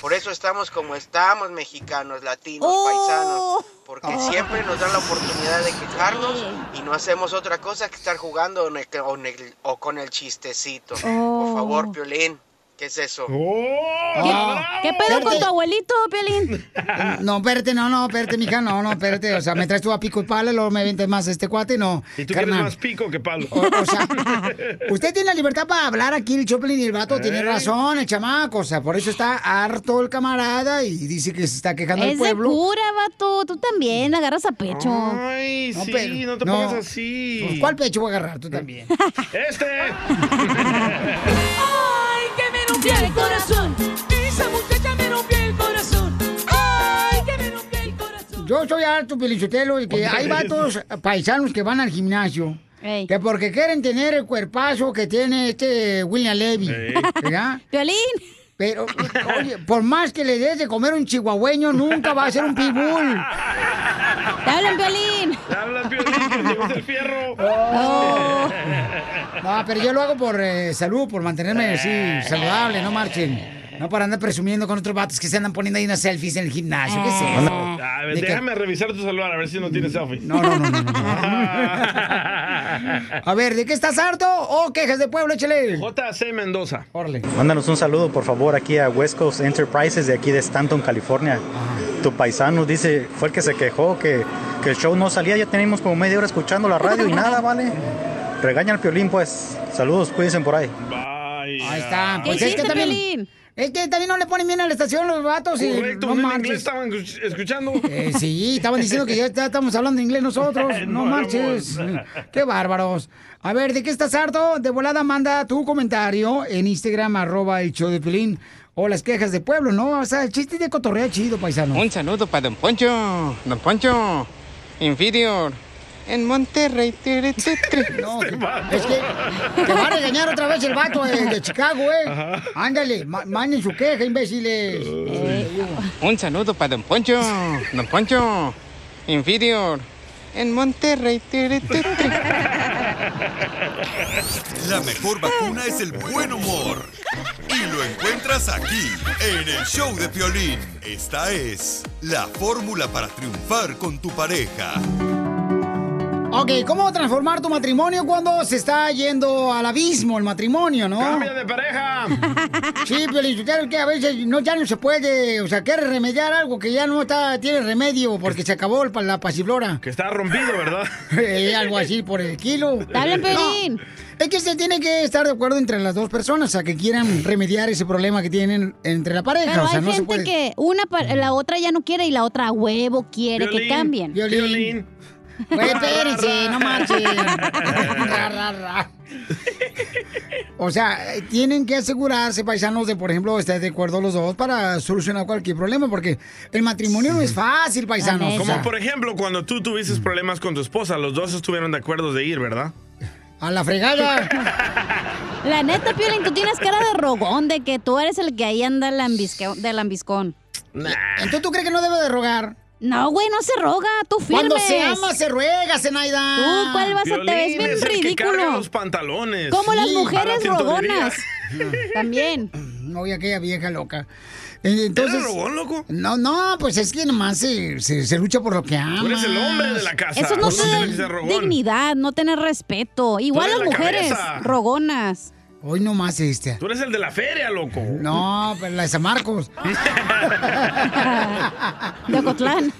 Por eso estamos como estamos, mexicanos, latinos, paisanos. Porque siempre nos dan la oportunidad de quejarnos y no hacemos otra cosa que estar jugando o, con el chistecito. Por favor, Piolín, ¿qué es eso? Ah, ¿Qué pedo con tu abuelito, Piolín? [LAUGHS] No, espérate, no, no, espérate, mija, no, no, espérate. O sea, me traes tú a pico y pala y luego me ventes más este cuate, no. Y tú carnal. quieres más pico que palo. [LAUGHS] Usted tiene la libertad para hablar aquí, el Choplin y el vato tiene Ey. razón, el chamaco. O sea, por eso está harto el camarada y dice que se está quejando el Es de pueblo. cura, vato. Tú también agarras a pecho. Ay, No, sí, pero- no te no. pongas así. Pues, ¿Cuál pecho voy a agarrar? Tú también. [LAUGHS] Este. Ay, que me rompió el corazón. Esa muchacha me rompió el corazón. Ay, que me rompió el corazón. Yo soy harto, Pelichotelo, y que hay vatos paisanos que van al gimnasio. Que porque quieren tener el cuerpazo que tiene este William Levy. ¿Verdad? Violín. Pero, [LAUGHS] oye, por más que le des de comer un chihuahueño, nunca va a ser un pitbull. ¡Te hablan, Violín! ¡Te hablan, Piolín, que te el fierro! No, pero yo lo hago por eh, salud, por mantenerme así saludable, no marchen. No para andar presumiendo con otros vatos que se andan poniendo ahí unas selfies en el gimnasio. ¿Qué es eso? A ver, De que- déjame revisar tu celular a ver si no tienes selfie. No, no, no, no, no. [LAUGHS] A ver, ¿de qué estás harto? ¿O quejas de pueblo? Échale. JC Mendoza. Orle. Mándanos un saludo, por favor, aquí a West Coast Enterprises de aquí de Stanton, California. Tu paisano dice, fue el que se quejó que, que el show no salía, ya tenemos como media hora escuchando la radio y nada, ¿vale? Regaña al piolín, pues. Saludos, cuídense por ahí. Ahí está. ¿Qué Pues es que también. Piolín? Es que también no le ponen bien a la estación los vatos. y Correcto, no en marches. inglés estaban escuch- escuchando. [LAUGHS] Eh, sí, estaban diciendo que ya estamos hablando inglés nosotros. [LAUGHS] No, No, marches. vamos. [LAUGHS] Qué bárbaros. A ver, ¿de qué estás harto? De volada manda tu comentario en Instagram, arroba el show de Pelín. O las quejas de pueblo, ¿no? O sea, el chiste de cotorrea chido, paisano. Un saludo para Don Poncho. Don Poncho, inferior. En Monterrey. [LAUGHS] No, que- es que te va a regañar otra vez el vato eh, de Chicago, ¿eh? Ándale, ma- manden su queja, imbéciles. Un saludo para Don Poncho. Don Poncho, inferior. En Monterrey. La mejor vacuna es el buen humor. Y lo encuentras aquí, en el show de Piolín. Esta es la fórmula para triunfar con tu pareja. Ok, ¿cómo transformar tu matrimonio cuando se está yendo al abismo el matrimonio, no? ¡Cambia de pareja! [LAUGHS] Sí, pero es que a veces no, ya no se puede, o sea, quiere remediar algo que ya no está, tiene remedio porque se acabó el la pasiflora. Que está rompido, ¿verdad? [LAUGHS] Eh, algo así por el kilo. Dale, Pelín. No, es que se tiene que estar de acuerdo entre las dos personas, o sea, que quieran remediar ese problema que tienen entre la pareja. Pero o sea, hay no se gente puede. que una la otra ya no quiere y la otra a huevo quiere que Violín, cambien. violín. Güey, espérense, no marchen. [LAUGHS] Ra, ra, ra. O sea, tienen que asegurarse, paisanos, de, por ejemplo, estar de acuerdo los dos para solucionar cualquier problema, porque el matrimonio no es fácil, paisanos. Como por ejemplo, cuando tú tuviste problemas con tu esposa, los dos estuvieron de acuerdo de ir, ¿verdad? a la fregada. [LAUGHS] La neta, Piolín, tú tienes cara de rogón, de que tú eres el que ahí anda lambisque- de lambiscón. Entonces, ¿tú crees que no debe de rogar? No, güey, no se roga, tú firmes. Cuando se ama, se ruega, Zenaida. Tú, ¿cuál vas a te ves bien es el que carga ridículo? los pantalones. Como las mujeres la rogonas. [LAUGHS] También. No, y aquella vieja loca. Eh, Entonces, ¿Era rogón, loco? No, no, pues es que nomás se, se, se lucha por lo que ama. Tú eres el hombre de la casa. Eso no rogón. dignidad, no tener respeto. Igual eres las la mujeres, cabeza. rogonas. Hoy nomás este. Tú eres el de la feria, loco. No, pero la de San Marcos. [LAUGHS] De Ocotlán.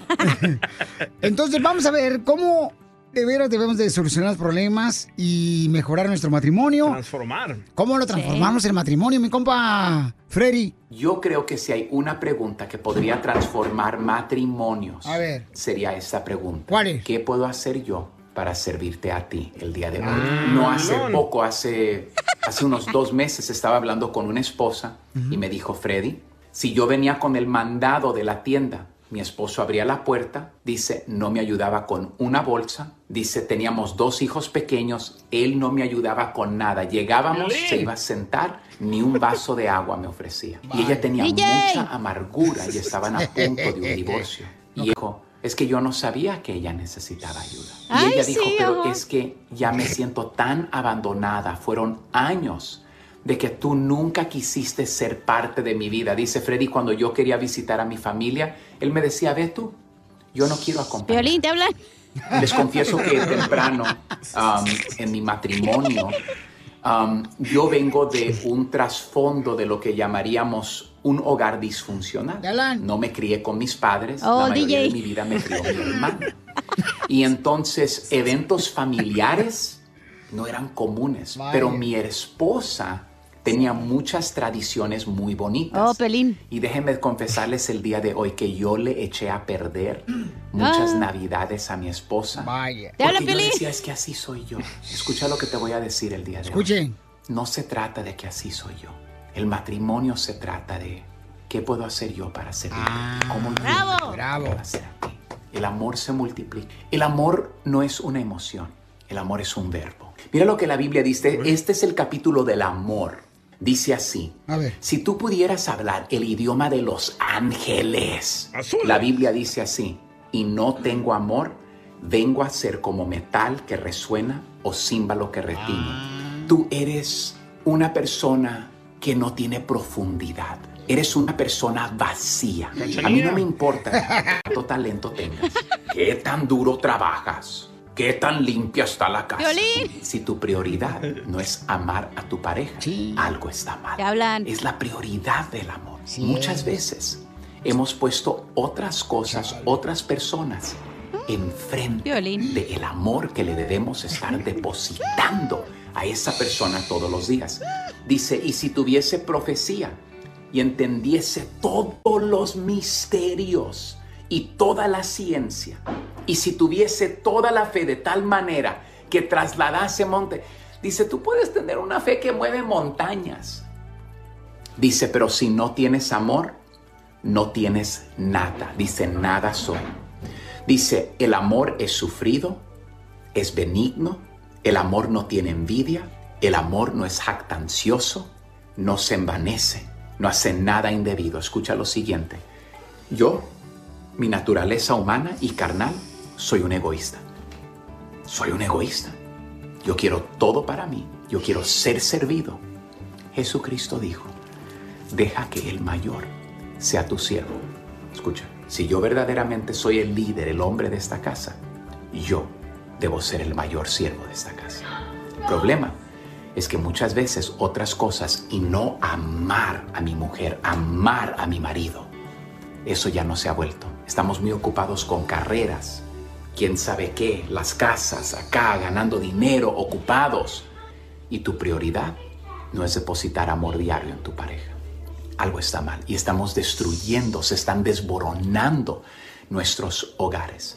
[LAUGHS] Entonces, vamos a ver cómo de veras debemos de solucionar los problemas y mejorar nuestro matrimonio. Transformar. ¿Cómo lo transformamos el matrimonio, mi compa Freddy? Yo creo que si hay una pregunta que podría transformar matrimonios, A ver. sería esta pregunta. ¿Cuál es? ¿Qué puedo hacer yo para servirte a ti el día de hoy? Ah, no hace poco, hace, hace unos dos meses estaba hablando con una esposa y me dijo, Freddy, si yo venía con el mandado de la tienda, mi esposo abría la puerta, dice, no me ayudaba con una bolsa, dice, teníamos dos hijos pequeños, él no me ayudaba con nada, llegábamos, se iba a sentar, ni un vaso de agua me ofrecía. Y ella tenía DJ. mucha amargura y estaban a punto de un divorcio. Y dijo, es que yo no sabía que ella necesitaba ayuda. Y Ay, ella dijo, sí, pero es que ya me siento tan abandonada, fueron años de que tú nunca quisiste ser parte de mi vida. Dice Freddy, cuando yo quería visitar a mi familia, él me decía, ve tú, yo no quiero acompañar. Violín, te hablan. Les confieso que temprano um, en mi matrimonio, um, yo vengo de un trasfondo de lo que llamaríamos un hogar disfuncional. No me crié con mis padres, Oh, la mayoría DJ. de mi vida me crió mi hermano. Y entonces eventos familiares no eran comunes, Vaya. pero mi esposa tenía muchas tradiciones muy bonitas. Oh, Pelín. Y déjenme confesarles el día de hoy que yo le eché a perder muchas Ah. navidades a mi esposa. Vaya. Porque yo Piolín. decía, es que así soy yo. Escucha lo que te voy a decir el día de Escuche. hoy. No se trata de que así soy yo. El matrimonio se trata de qué puedo hacer yo para servir. ¿Cómo yo Bravo. puedo hacer a ti? El amor se multiplica. El amor no es una emoción. El amor es un verbo. Mira lo que la Biblia dice. Este es el capítulo del amor. Dice así. A ver. Si tú pudieras hablar el idioma de los ángeles, la Biblia dice así, y no tengo amor, vengo a ser como metal que resuena o címbalo que retiñe. Tú eres una persona que no tiene profundidad. Eres una persona vacía. A mí no me importa cuánto talento tengas, qué tan duro trabajas, qué tan limpia está la casa. Violín. Si tu prioridad no es amar a tu pareja, algo está mal. Hablan. Es la prioridad del amor. Muchas veces hemos puesto otras cosas, otras personas enfrente del amor que le debemos estar depositando a esa persona todos los días. Dice, y si tuviese profecía y entendiese todos los misterios y toda la ciencia, y si tuviese toda la fe de tal manera que trasladase monte, dice, tú puedes tener una fe que mueve montañas. Dice, pero si no tienes amor, no tienes nada. Dice, nada soy. Dice, el amor es sufrido, es benigno, el amor no tiene envidia, el amor no es jactancioso, no se envanece, no hace nada indebido. Escucha lo siguiente. Yo, mi naturaleza humana y carnal, soy un egoísta. Soy un egoísta. Yo quiero todo para mí. Yo quiero ser servido. Jesucristo dijo, deja que el mayor sea tu siervo. Escucha, si yo verdaderamente soy el líder, el hombre de esta casa, yo debo ser el mayor siervo de esta casa. El problema es que muchas veces otras cosas y no amar a mi mujer, amar a mi marido, eso ya no se ha vuelto. Estamos muy ocupados con carreras, quién sabe qué, las casas, acá, ganando dinero, ocupados. Y tu prioridad no es depositar amor diario en tu pareja. Algo está mal y estamos destruyendo, se están desboronando nuestros hogares.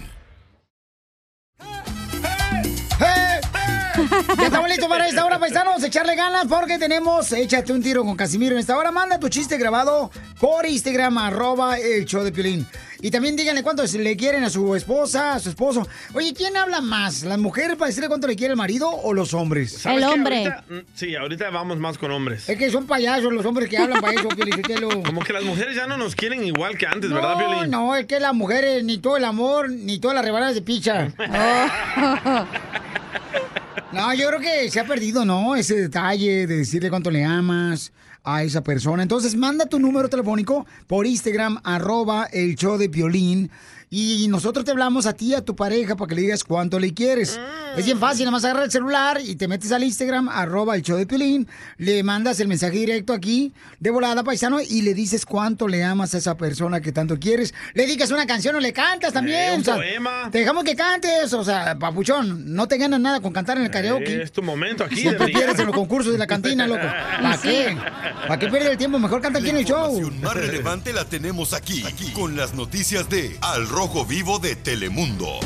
Ya estamos listos para esta hora, paisanos. Echarle ganas porque tenemos Échate un tiro con Casimiro en esta hora. Manda tu chiste grabado por Instagram, arroba el show de Piolín. Y también díganle cuánto le quieren a su esposa, a su esposo. Oye, ¿quién habla más? ¿Las mujeres para decirle cuánto le quiere el marido o los hombres? ¿Sabes qué? Ahorita- mm, sí, ahorita vamos más con hombres. Es que son payasos los hombres que hablan para eso, Piolín. Como que las mujeres ya no nos quieren igual que antes, ¿verdad, No, Violín? no, es que las mujeres ni todo el amor, ni todas las rebanadas de pizza. [LAUGHS] [LAUGHS] No, yo creo que se ha perdido, ¿no? Ese detalle de decirle cuánto le amas a esa persona. Entonces, manda tu número telefónico por Instagram, arroba el show de Piolín. Y nosotros te hablamos a ti, a tu pareja, para que le digas cuánto le quieres. Es bien fácil, nada más agarra el celular y te metes al Instagram, arroba el show de Piolín, le mandas el mensaje directo aquí, de volada, paisano, y le dices cuánto le amas a esa persona que tanto quieres. Le digas una canción o le cantas también. Eh, un o sea, poema. Te dejamos que cantes, o sea, papuchón, no te ganas nada con cantar en el karaoke. Es tu momento aquí. Siempre de brillar. pierdes en los concursos de la cantina, loco. [LAUGHS] ¿Para Sí. qué? ¿Para qué pierdes el tiempo? Mejor canta aquí en el show. Más relevante la tenemos aquí, aquí, con las noticias de Al Rojo Vivo de Telemundo.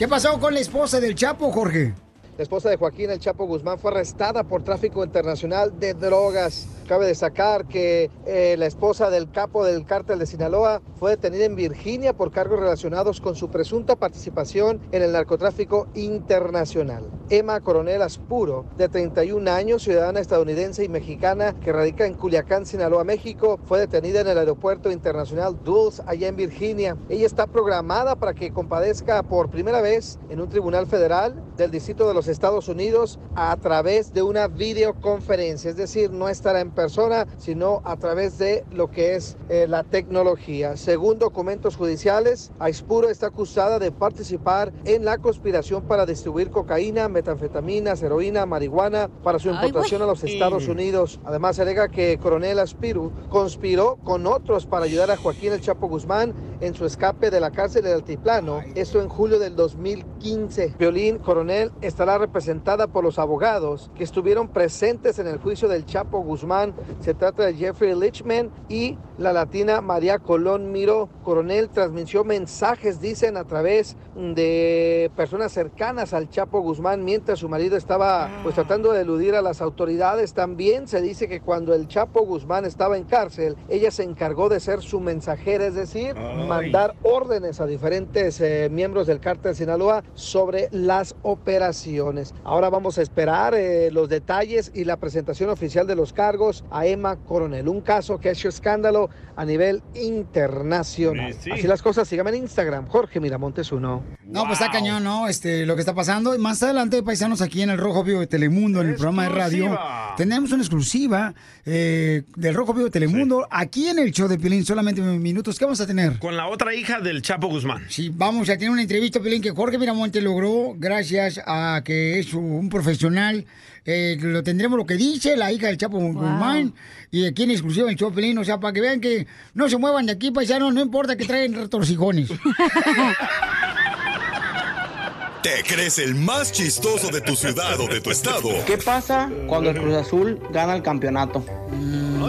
¿Qué pasó con la esposa del Chapo, Jorge? La esposa de Joaquín El Chapo Guzmán fue arrestada por tráfico internacional de drogas. Cabe destacar que eh, la esposa del capo del cártel de Sinaloa fue detenida en Virginia por cargos relacionados con su presunta participación en el narcotráfico internacional. Emma Coronel Aspuro, de 31 años, ciudadana estadounidense y mexicana que radica en Culiacán, Sinaloa, México, fue detenida en el aeropuerto internacional Dulles, allá en Virginia. Ella está programada para que compadezca por primera vez en un tribunal federal del Distrito de los Estados Unidos a través de una videoconferencia, es decir, no estará en persona, sino a través de lo que es eh, la tecnología. Según documentos judiciales, Aispuro está acusada de participar en la conspiración para distribuir cocaína, metanfetaminas, heroína, marihuana para su Ay, importación a los Estados. Unidos. Además, se alega que Coronel Aspiru conspiró con otros para ayudar a Joaquín El Chapo Guzmán en su escape de la cárcel del Altiplano, esto en julio del 2015. Violín Coronel estará representada por los abogados que estuvieron presentes en el juicio del Chapo Guzmán. Se trata de Jeffrey Lichman y la latina María Colón Miro. Coronel transmitió mensajes, dicen, a través de personas cercanas al Chapo Guzmán mientras su marido estaba pues tratando de eludir a las autoridades. También se dice que cuando el Chapo Guzmán estaba en cárcel, ella se encargó de ser su mensajera, es decir, mandar órdenes a diferentes eh, miembros del cártel Sinaloa sobre las operaciones. Ahora vamos a esperar eh, los detalles y la presentación oficial de los cargos a Emma Coronel. Un caso que ha hecho escándalo a nivel internacional. Sí, sí. Así las cosas, síganme en Instagram, Jorge Miramontes uno. No, pues está cañón, ¿no? Este, lo que está pasando. Y más adelante, paisanos, aquí en el Rojo Vivo de Telemundo, en el programa de radio, tenemos una exclusiva eh, del Rojo Vivo de Telemundo, aquí en el show de Pilín, solamente minutos. ¿Qué vamos a tener? Con la otra hija del Chapo Guzmán. Sí, vamos a tener una entrevista, Pilín, que Jorge Miramonte logró gracias a que es un profesional. Eh, lo tendremos lo que dice la hija del Chapo Guzmán y aquí en exclusiva en el show de Pilín, o sea, para que vean que no se muevan de aquí, paisanos, no importa que traigan retorcijones. [LAUGHS] ¿Te crees el más chistoso de tu ciudad o de tu estado? ¿Qué pasa cuando el Cruz Azul gana el campeonato?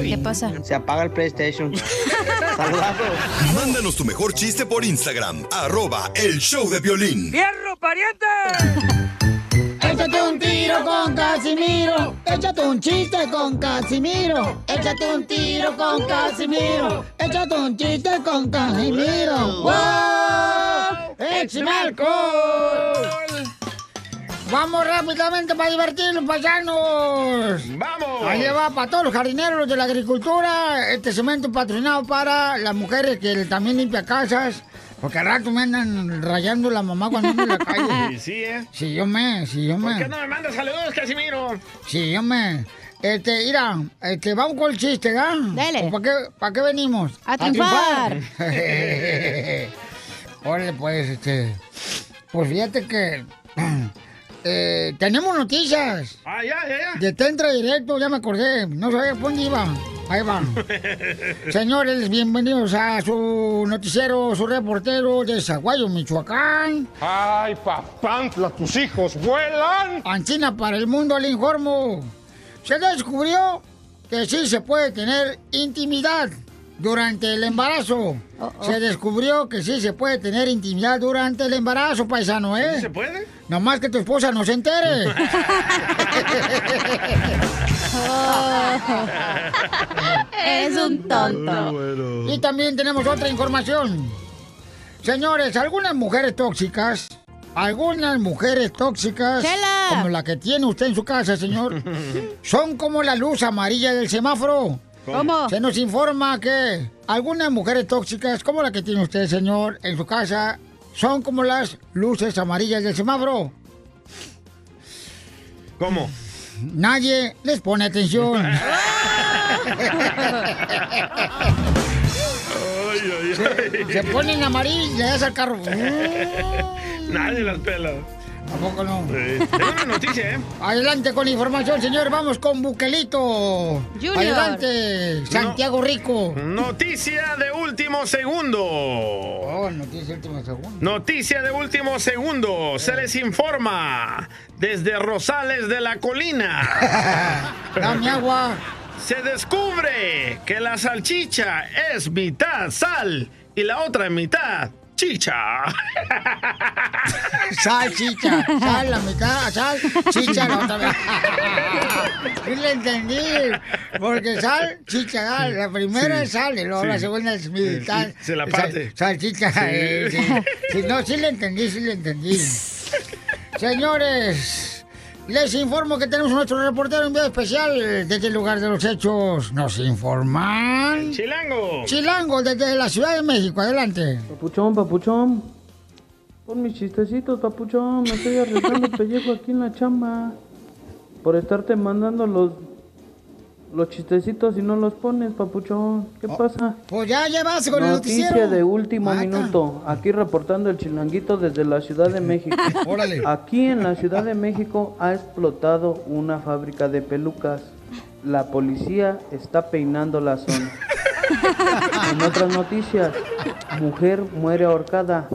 ¿Qué pasa? Se apaga el PlayStation. [LAUGHS] Saludazos. Mándanos tu mejor chiste por Instagram, arroba el show de violín. ¡Fierro, pariente! Échate un tiro con Casimiro. Échate un chiste con Casimiro. Échate un tiro con Casimiro. Échate un chiste con Casimiro. ¡Wow! ¡Échame alcohol! Vamos rápidamente para divertirnos, paisanos. ¡Vamos! Ahí va para todos los jardineros de la agricultura. Este cemento patrocinado para las mujeres que también limpian casas. Porque al rato me andan rayando la mamá cuando ando en la calle. [LAUGHS] Sí, sí, ¿eh? Sí, yo me, sí, yo me. ¿Por qué no me mandas saludos, Casimiro? Sí, yo me. Este, mira, este, vamos con el chiste, ¿ah? Dale. ¿Para qué, ¿Para qué venimos? A triunfar. [LAUGHS] Órale, pues, este. Pues fíjate que. [CLEARS THROAT] eh, tenemos noticias. Ah, ya, ya, ya. De Tentra Directo, ya me acordé. No sabía por dónde iba. Ahí va. [LAUGHS] Señores, bienvenidos a su noticiero, su reportero de Zaguayo, Michoacán. ¡Ay, papantla, tus hijos vuelan! Anchina para el mundo, le informo. Se descubrió que sí se puede tener intimidad durante el embarazo. Se descubrió que sí se puede tener intimidad durante el embarazo, paisano, ¿eh? ¿Sí se puede? Nomás que tu esposa no se entere. [LAUGHS] Es un tonto. Y también tenemos otra información. Señores, algunas mujeres tóxicas, algunas mujeres tóxicas, Chela. como la que tiene usted en su casa, señor, [LAUGHS] son como la luz amarilla del semáforo. ¿Cómo? Se nos informa que algunas mujeres tóxicas, como la que tiene usted, señor, en su casa, son como las luces amarillas del semáforo. ¿Cómo? Nadie les pone atención. [LAUGHS] [LAUGHS] Se ponen amarillas, al carro. [LAUGHS] Nadie las pela. Tampoco no. Sí. [LAUGHS] Tengo una noticia, ¿eh? Adelante con la información, señor. Vamos con Buquelito. Junior. Adelante, Santiago Rico. Noticia de último segundo. Oh, noticia de último segundo. Noticia de último segundo. Se les informa desde Rosales de la Colina. [LAUGHS] Dame agua. Se descubre que la salchicha es mitad sal y la otra mitad chicha. [LAUGHS] Sal, chicha. Sal, la mitad, sal, chicha, la otra vez. [LAUGHS] Sí le entendí. Porque sal, chicha, sal. La primera Sí. es sal y luego la segunda es mitad. Sí, se la Sal- parte. salchicha. Sí. eh, no, sí le entendí, sí le entendí. [LAUGHS] Señores, les informo que tenemos nuestro reportero enviado especial desde el lugar de los hechos. Nos informan. Chilango. Chilango, desde la Ciudad de México. Adelante. Papuchón, papuchón. Pon mis chistecitos, papuchón. Me estoy arriesgando el pellejo aquí en la chamba. Por estarte mandando los los chistecitos y no los pones, papuchón. ¿Qué pasa? Pues ya llevas con el Noticia noticiero. de último Mata. minuto. Aquí reportando el chilanguito desde la Ciudad de México. [LAUGHS] Órale. Aquí en la Ciudad de México ha explotado una fábrica de pelucas. La policía está peinando la zona. [LAUGHS] En otras noticias, mujer muere ahorcada.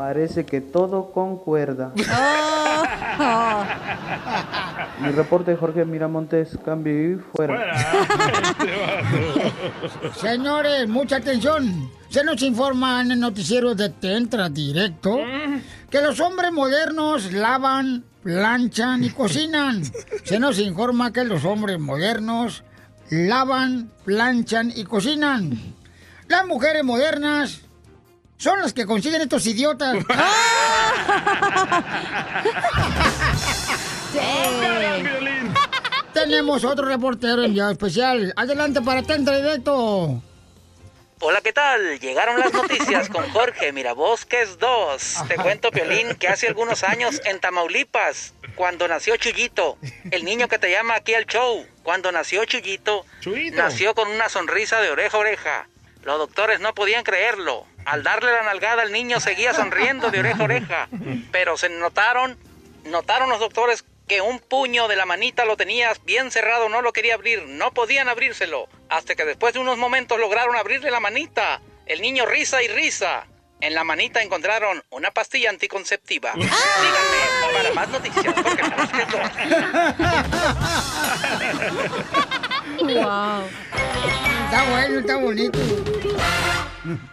Parece que todo concuerda. [LAUGHS] Mi reporte, Jorge Miramontes, cambio y fuera. [LAUGHS] Señores, mucha atención. Se nos informa en el noticiero de Tentra Directo que los hombres modernos lavan, planchan y [LAUGHS] cocinan. Se nos informa que los hombres modernos lavan, planchan y cocinan. Las mujeres modernas son las que consiguen estos idiotas. [LAUGHS] Tenemos otro reportero enviado especial. Adelante para Tentra Directo. Hola, ¿qué tal? Llegaron las noticias con Jorge Mirabosques 2. Te cuento, Piolín, que hace algunos años en Tamaulipas, cuando nació Chuyito, el niño que te llama aquí al show, cuando nació Chuyito, nació con una sonrisa de oreja a oreja. Los doctores no podían creerlo. Al darle la nalgada, el niño seguía sonriendo de oreja a oreja. Pero se notaron, notaron los doctores que un puño de la manita lo tenías bien cerrado, no lo quería abrir, no podían abrírselo, hasta que después de unos momentos lograron abrirle la manita. El niño risa y risa. En la manita encontraron una pastilla anticonceptiva. Síganme para más noticias. Mirabosques 2. Wow. Está bueno, está bonito.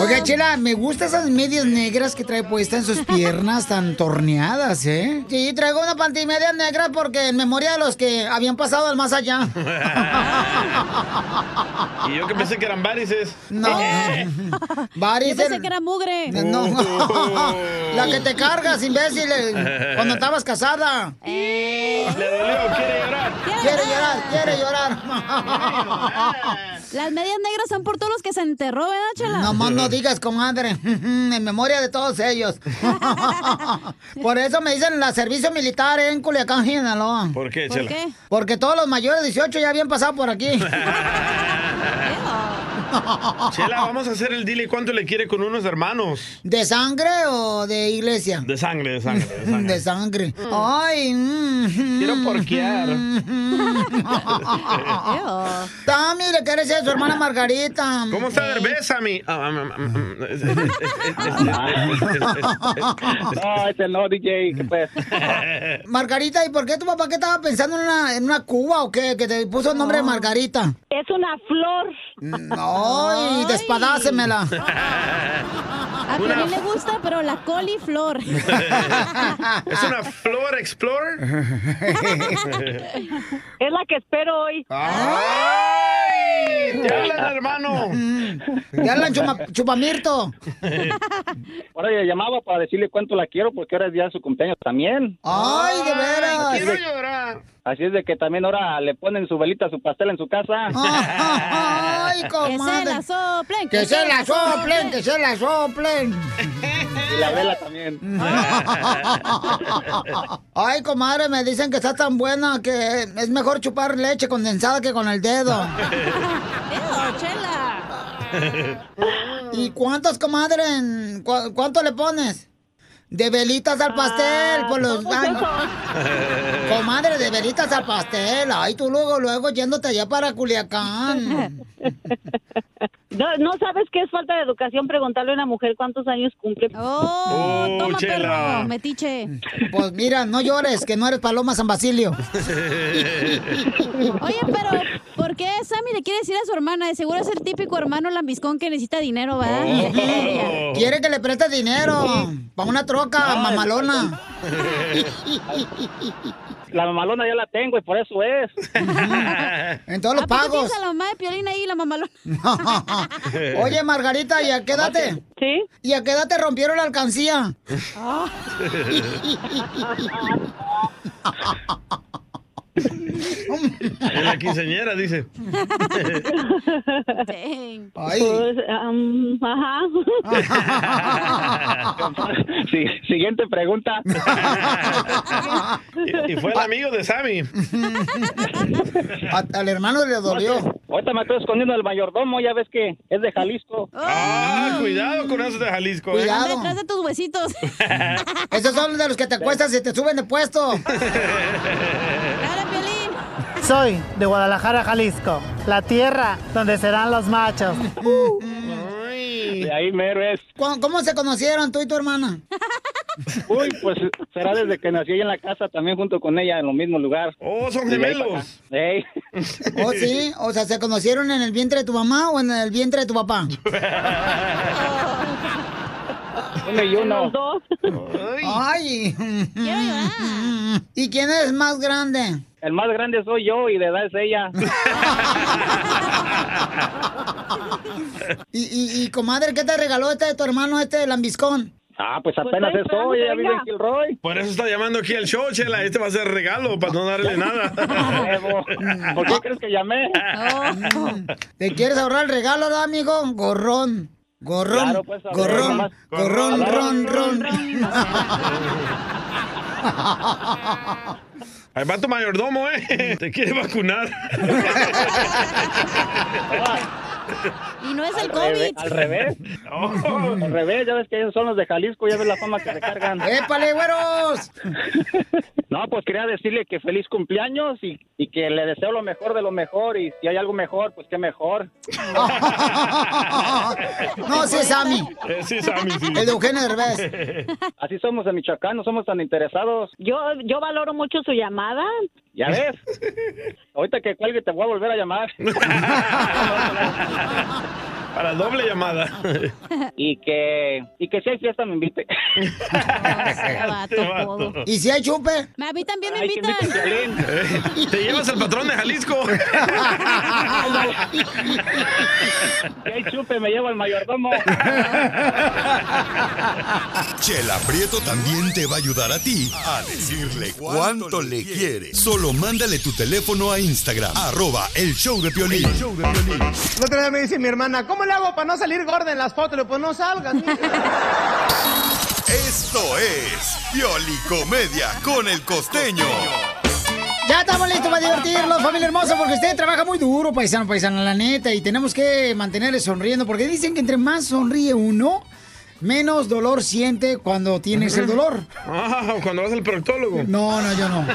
Oiga, Chela, me gustan esas medias negras que trae puestas en sus piernas tan torneadas, ¿eh? Sí, traigo una pantimedias negras porque en memoria de los que habían pasado al más allá. [LAUGHS] y yo que pensé que eran varices. No. [LAUGHS] Varices. Yo pensé que era mugre. No, [LAUGHS] La que te cargas, imbécil, eh, cuando estabas casada. Le dolió, quiere llorar. Quiere llorar, quiere llorar. Las medias negras son por todos los que se enterró, ¿verdad, Chela? No más no digas, comadre. En memoria de todos ellos. [LAUGHS] Por eso me dicen la servicio militar en Culiacán, Sinaloa. ¿Por qué, ¿Por qué? Porque todos los mayores de 18 ya habían pasado por aquí. [LAUGHS] [LAUGHS] Chela, vamos a hacer el dile cuánto le quiere con unos hermanos. ¿De sangre o de iglesia? De sangre, de sangre, de sangre. [LAUGHS] De sangre. Ay. mm. Quiero porquear. [LAUGHS] Tami, le quiere decir a su hermana Margarita. ¿Cómo está? Ah, ah, ah, No, ese no, DJ, ¿qué pues? Margarita, ¿y por qué tu papá que estaba pensando en una, en una cuba o qué? Que te puso el nombre de Margarita. Es una flor. Ay, despadásemela. A Piolín le gusta, pero la coliflor. [LAUGHS] ¿Es una Flor Explorer? [LAUGHS] Es la que espero hoy. ¡Ay! ¡Te hablan, hermano! Ya hablan chupa- chupamirto. [LAUGHS] Ahora le llamaba para decirle cuánto la quiero porque ahora es día de su cumpleaños también. Ay, de veras. Es de, así es de que también ahora le ponen su velita, su pastel en su casa. [LAUGHS] Ay, [LAUGHS] comadre. Que se la soplen. Que se la soplen, que se la soplen. Y la vela también. [LAUGHS] Ay, comadre, me dicen que está tan buena que es mejor chupar leche condensada que con el dedo. ¿Y cuántos, comadre? en- cu- ¿Cuánto le pones? De velitas al pastel, por los ay, [LAUGHS] [LAUGHS] Comadre, de velitas al pastel. Ay, tú luego, luego yéndote allá para Culiacán. [LAUGHS] No, no sabes qué es falta de educación preguntarle a una mujer cuántos años cumple. Oh, toma, chela. perro, metiche. Pues mira, no llores, que no eres Paloma San Basilio. [LAUGHS] Oye, pero ¿por qué Sammy le quiere decir a su hermana? De seguro es el típico hermano lambiscón que necesita dinero, ¿verdad? Ella. [LAUGHS] Quiere que le preste dinero para una troca mamalona. La mamalona ya la tengo y por eso es. [LAUGHS] En todos los ¿A poco pagos. la mamá de Piolín ahí, la mamalona? [LAUGHS] Oye, Margarita, ¿y a qué edad te? ¿Sí? ¿Y a qué edad te rompieron la alcancía? [LAUGHS] En la quinceañera, dice. Pues, am, ajá. Sí, siguiente pregunta. Y, y fue el amigo de Sammy. al hermano le dolió. Ahorita me estoy escondiendo del mayordomo, ya ves que es de Jalisco. Ah, cuidado con eso de Jalisco. ¿eh? Cuidado. Detrás de tus huesitos. [LAUGHS] Esos son de los que te cuestan si te suben de puesto. Soy de Guadalajara, Jalisco, la tierra donde serán los machos. De ahí mero es. ¿Cómo, cómo se conocieron tú y tu hermana? [LAUGHS] Uy, pues será desde que nací ahí en la casa, también junto con ella, en el mismo lugar. Oh, son gemelos. para acá. Ey. ¿Oh, sí? O sea, ¿se conocieron en el vientre de tu mamá o en el vientre de tu papá? [LAUGHS] Uno y uno. Los dos. Ay. ¿Y quién es más grande? El más grande soy yo y de edad es ella. [LAUGHS] Y, y, y, comadre, ¿qué te regaló este de tu hermano, este lambiscón? Ah, pues apenas es hoy, ella vive en Kilroy. Por eso está llamando aquí al show, Chela. Este va a ser regalo para no darle [LAUGHS] nada. ¿Por qué [LAUGHS] crees que llamé? ¿Te quieres ahorrar el regalo, amigo? Gorrón. Gorrón. Claro, pues, ver, gorrón. nomás. Gorrón, Gorrón, ron, ron. [LAUGHS] Ahí va tu mayordomo, ¿eh? [LAUGHS] Te quiere vacunar. [LAUGHS] [LAUGHS] Y no es el Al revés, COVID. al revés. [LAUGHS] Al revés, ya ves que ellos son los de Jalisco, ya ves la fama que se cargan. [LAUGHS] ¡Épale, güeros! No, pues quería decirle que feliz cumpleaños y, y que le deseo lo mejor de lo mejor y si hay algo mejor, pues qué mejor. No, sí es Sammy. Sí, Sammy, sí. El de Eugenio Derbez. Así somos en Michoacán, no somos tan interesados. Yo, yo valoro mucho su llamada. Ya ves. Ahorita que cuelgue te voy a volver a llamar. [LAUGHS] [LAUGHS] Para doble llamada. Y que, y que si hay fiesta me invite. ¿Y si hay chupe? A mí también me Ay, que invitan. invite a Piolín. Te llevas al patrón de Jalisco. Si hay chupe me llevo al mayordomo. Chela Prieto también te va a ayudar a ti a decirle cuánto le quiere. Solo mándale tu teléfono a Instagram, arroba el show de Piolín. El otro día me dice mi hermana, ¿cómo le hago para no salir gorda en las fotos? Pues no salgas. mija". [LAUGHS] Esto es Piolicomedia con el costeño. Ya estamos listos para divertirnos, familia hermosa, porque usted trabaja muy duro, paisano, paisano, la neta, y tenemos que mantenerle sonriendo, porque dicen que entre más sonríe uno, menos dolor siente cuando tienes el dolor. Ah, cuando vas al proctólogo. No, no, yo no.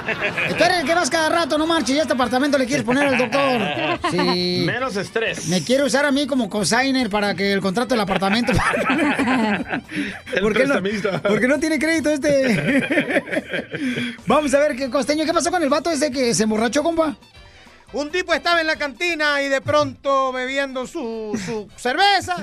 El que vas cada rato, no marches, ya este apartamento le quieres poner al doctor. Sí. Menos estrés. Me quiere usar a mí como cosigner para que el contrato del apartamento. [LAUGHS] El [LAUGHS] ¿Por qué no? Porque no tiene crédito este. [LAUGHS] Vamos a ver qué costeño, ¿qué pasó con el vato ese que se emborrachó, compa? Un tipo estaba en la cantina y de pronto bebiendo su, su cerveza,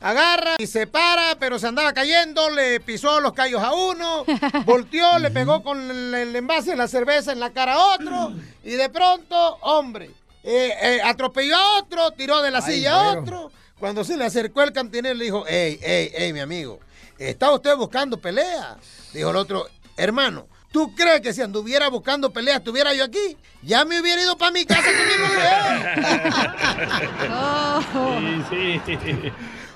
agarra y se para, pero se andaba cayendo, le pisó los callos a uno, volteó, le pegó con el, el envase de la cerveza en la cara a otro y de pronto, hombre, eh, eh, atropelló a otro, tiró de la Ay, silla a otro. Cuando se le acercó el cantinero le dijo, hey, hey, hey, mi amigo, ¿está usted buscando pelea? Dijo el otro, hermano, ¿tú crees que si anduviera buscando pelea estuviera yo aquí? Ya me hubiera ido para mi casa con mi mujer. [LAUGHS] Sí, sí.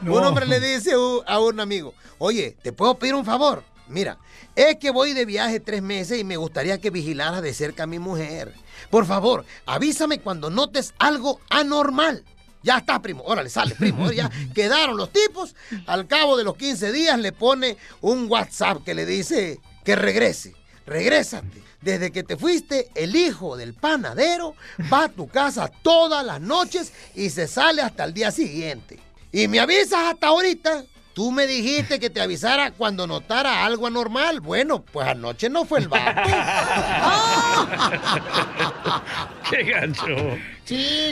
[LAUGHS] Un hombre le dice a un amigo, oye, ¿te puedo pedir un favor? Mira, es que voy de viaje tres meses y me gustaría que vigilaras de cerca a mi mujer. Por favor, avísame cuando notes algo anormal. Ya está, primo. Órale, sale, primo. Ya [LAUGHS] quedaron los tipos. Al cabo de los 15 días le pone un WhatsApp que le dice que regrese. Regrésate. Desde que te fuiste, el hijo del panadero va a tu casa todas las noches y se sale hasta el día siguiente. Y me avisas hasta ahorita. Tú me dijiste que te avisara cuando notara algo anormal. Bueno, pues anoche no fue el vato. [LAUGHS] ¡Qué gancho!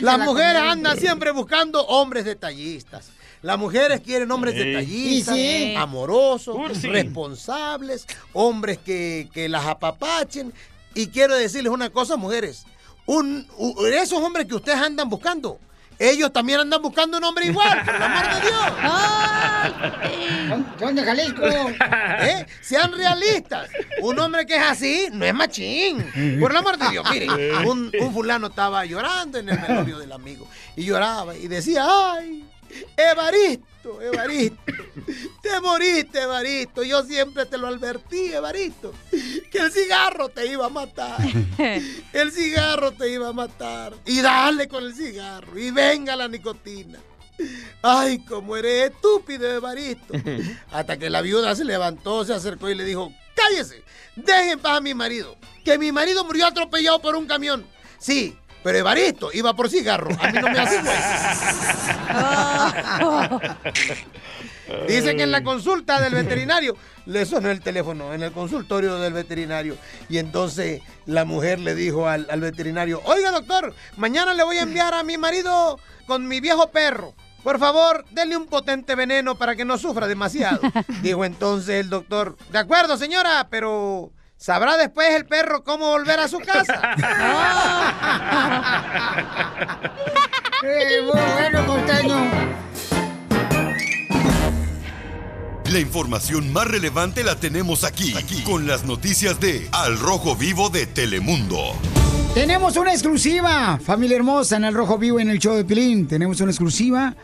Las mujeres andan siempre buscando hombres detallistas. Las mujeres quieren hombres Sí. detallistas, sí. amorosos, responsables, hombres que, que las apapachen. Y quiero decirles una cosa, mujeres. Un, esos hombres que ustedes andan buscando, ellos también andan buscando un hombre igual, por el amor de Dios. [LAUGHS] Son de Jalisco. [LAUGHS] ¿Eh? Sean realistas. Un hombre que es así no es machín. Por el amor de Dios, miren, un, un fulano estaba llorando en el velorio del amigo y lloraba y decía, ay, Evaristo, Evaristo, te moriste, Evaristo. Yo siempre te lo advertí, Evaristo, que el cigarro te iba a matar. [LAUGHS] El cigarro te iba a matar. Y dale con el cigarro. Y venga la nicotina. Ay, cómo eres estúpido, Evaristo. Hasta que la viuda se levantó, se acercó y le dijo, cállese, dejen en paz a mi marido. Que mi marido murió atropellado por un camión. Sí, pero Evaristo iba por cigarro. A mí no me hace [LAUGHS] Dice que en la consulta del veterinario le sonó el teléfono, en el consultorio del veterinario. Y entonces la mujer le dijo al, al veterinario, oiga doctor, mañana le voy a enviar a mi marido con mi viejo perro. Por favor, denle un potente veneno para que no sufra demasiado. [LAUGHS] Dijo entonces el doctor, de acuerdo señora, pero ¿sabrá después el perro cómo volver a su casa? [LAUGHS] Eh, bueno, costeño. La información más relevante la tenemos aquí, aquí, con las noticias de Al Rojo Vivo de Telemundo. Tenemos una exclusiva, familia hermosa, en el Rojo Vivo y en el show de Pilín. Tenemos una exclusiva.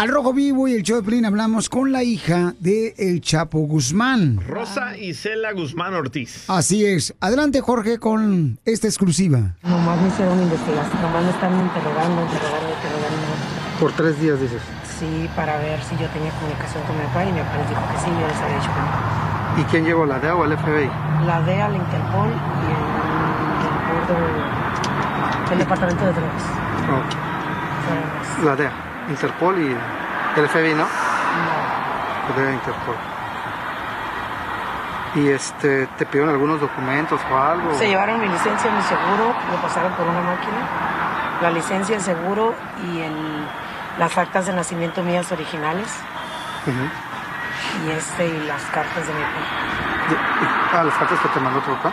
Al Rojo Vivo y el show de hablamos con la hija de El Chapo Guzmán. Rosa Isela Guzmán Ortiz. Así es. Adelante, Jorge, con esta exclusiva. Nomás me hicieron investigación, nomás me están interrogando, interrogando, interrogando. Por tres días, dices. Sí, para ver si yo tenía comunicación con mi papá y mi papá les dijo que sí, yo les había dicho que no. ¿Y quién llegó, la DEA o el FBI? La DEA, la Interpol y el, el gordo- el departamento de drogas. No. La DEA, Interpol y el FBI, ¿no? La DEA, Interpol. ¿Y este, te pidieron algunos documentos o algo? Se llevaron mi licencia, mi seguro, lo pasaron por una máquina, la licencia, el seguro y el, las actas de nacimiento mías originales y este y las cartas de mi papá. De- Ah, las cartas que te mandó tu papá.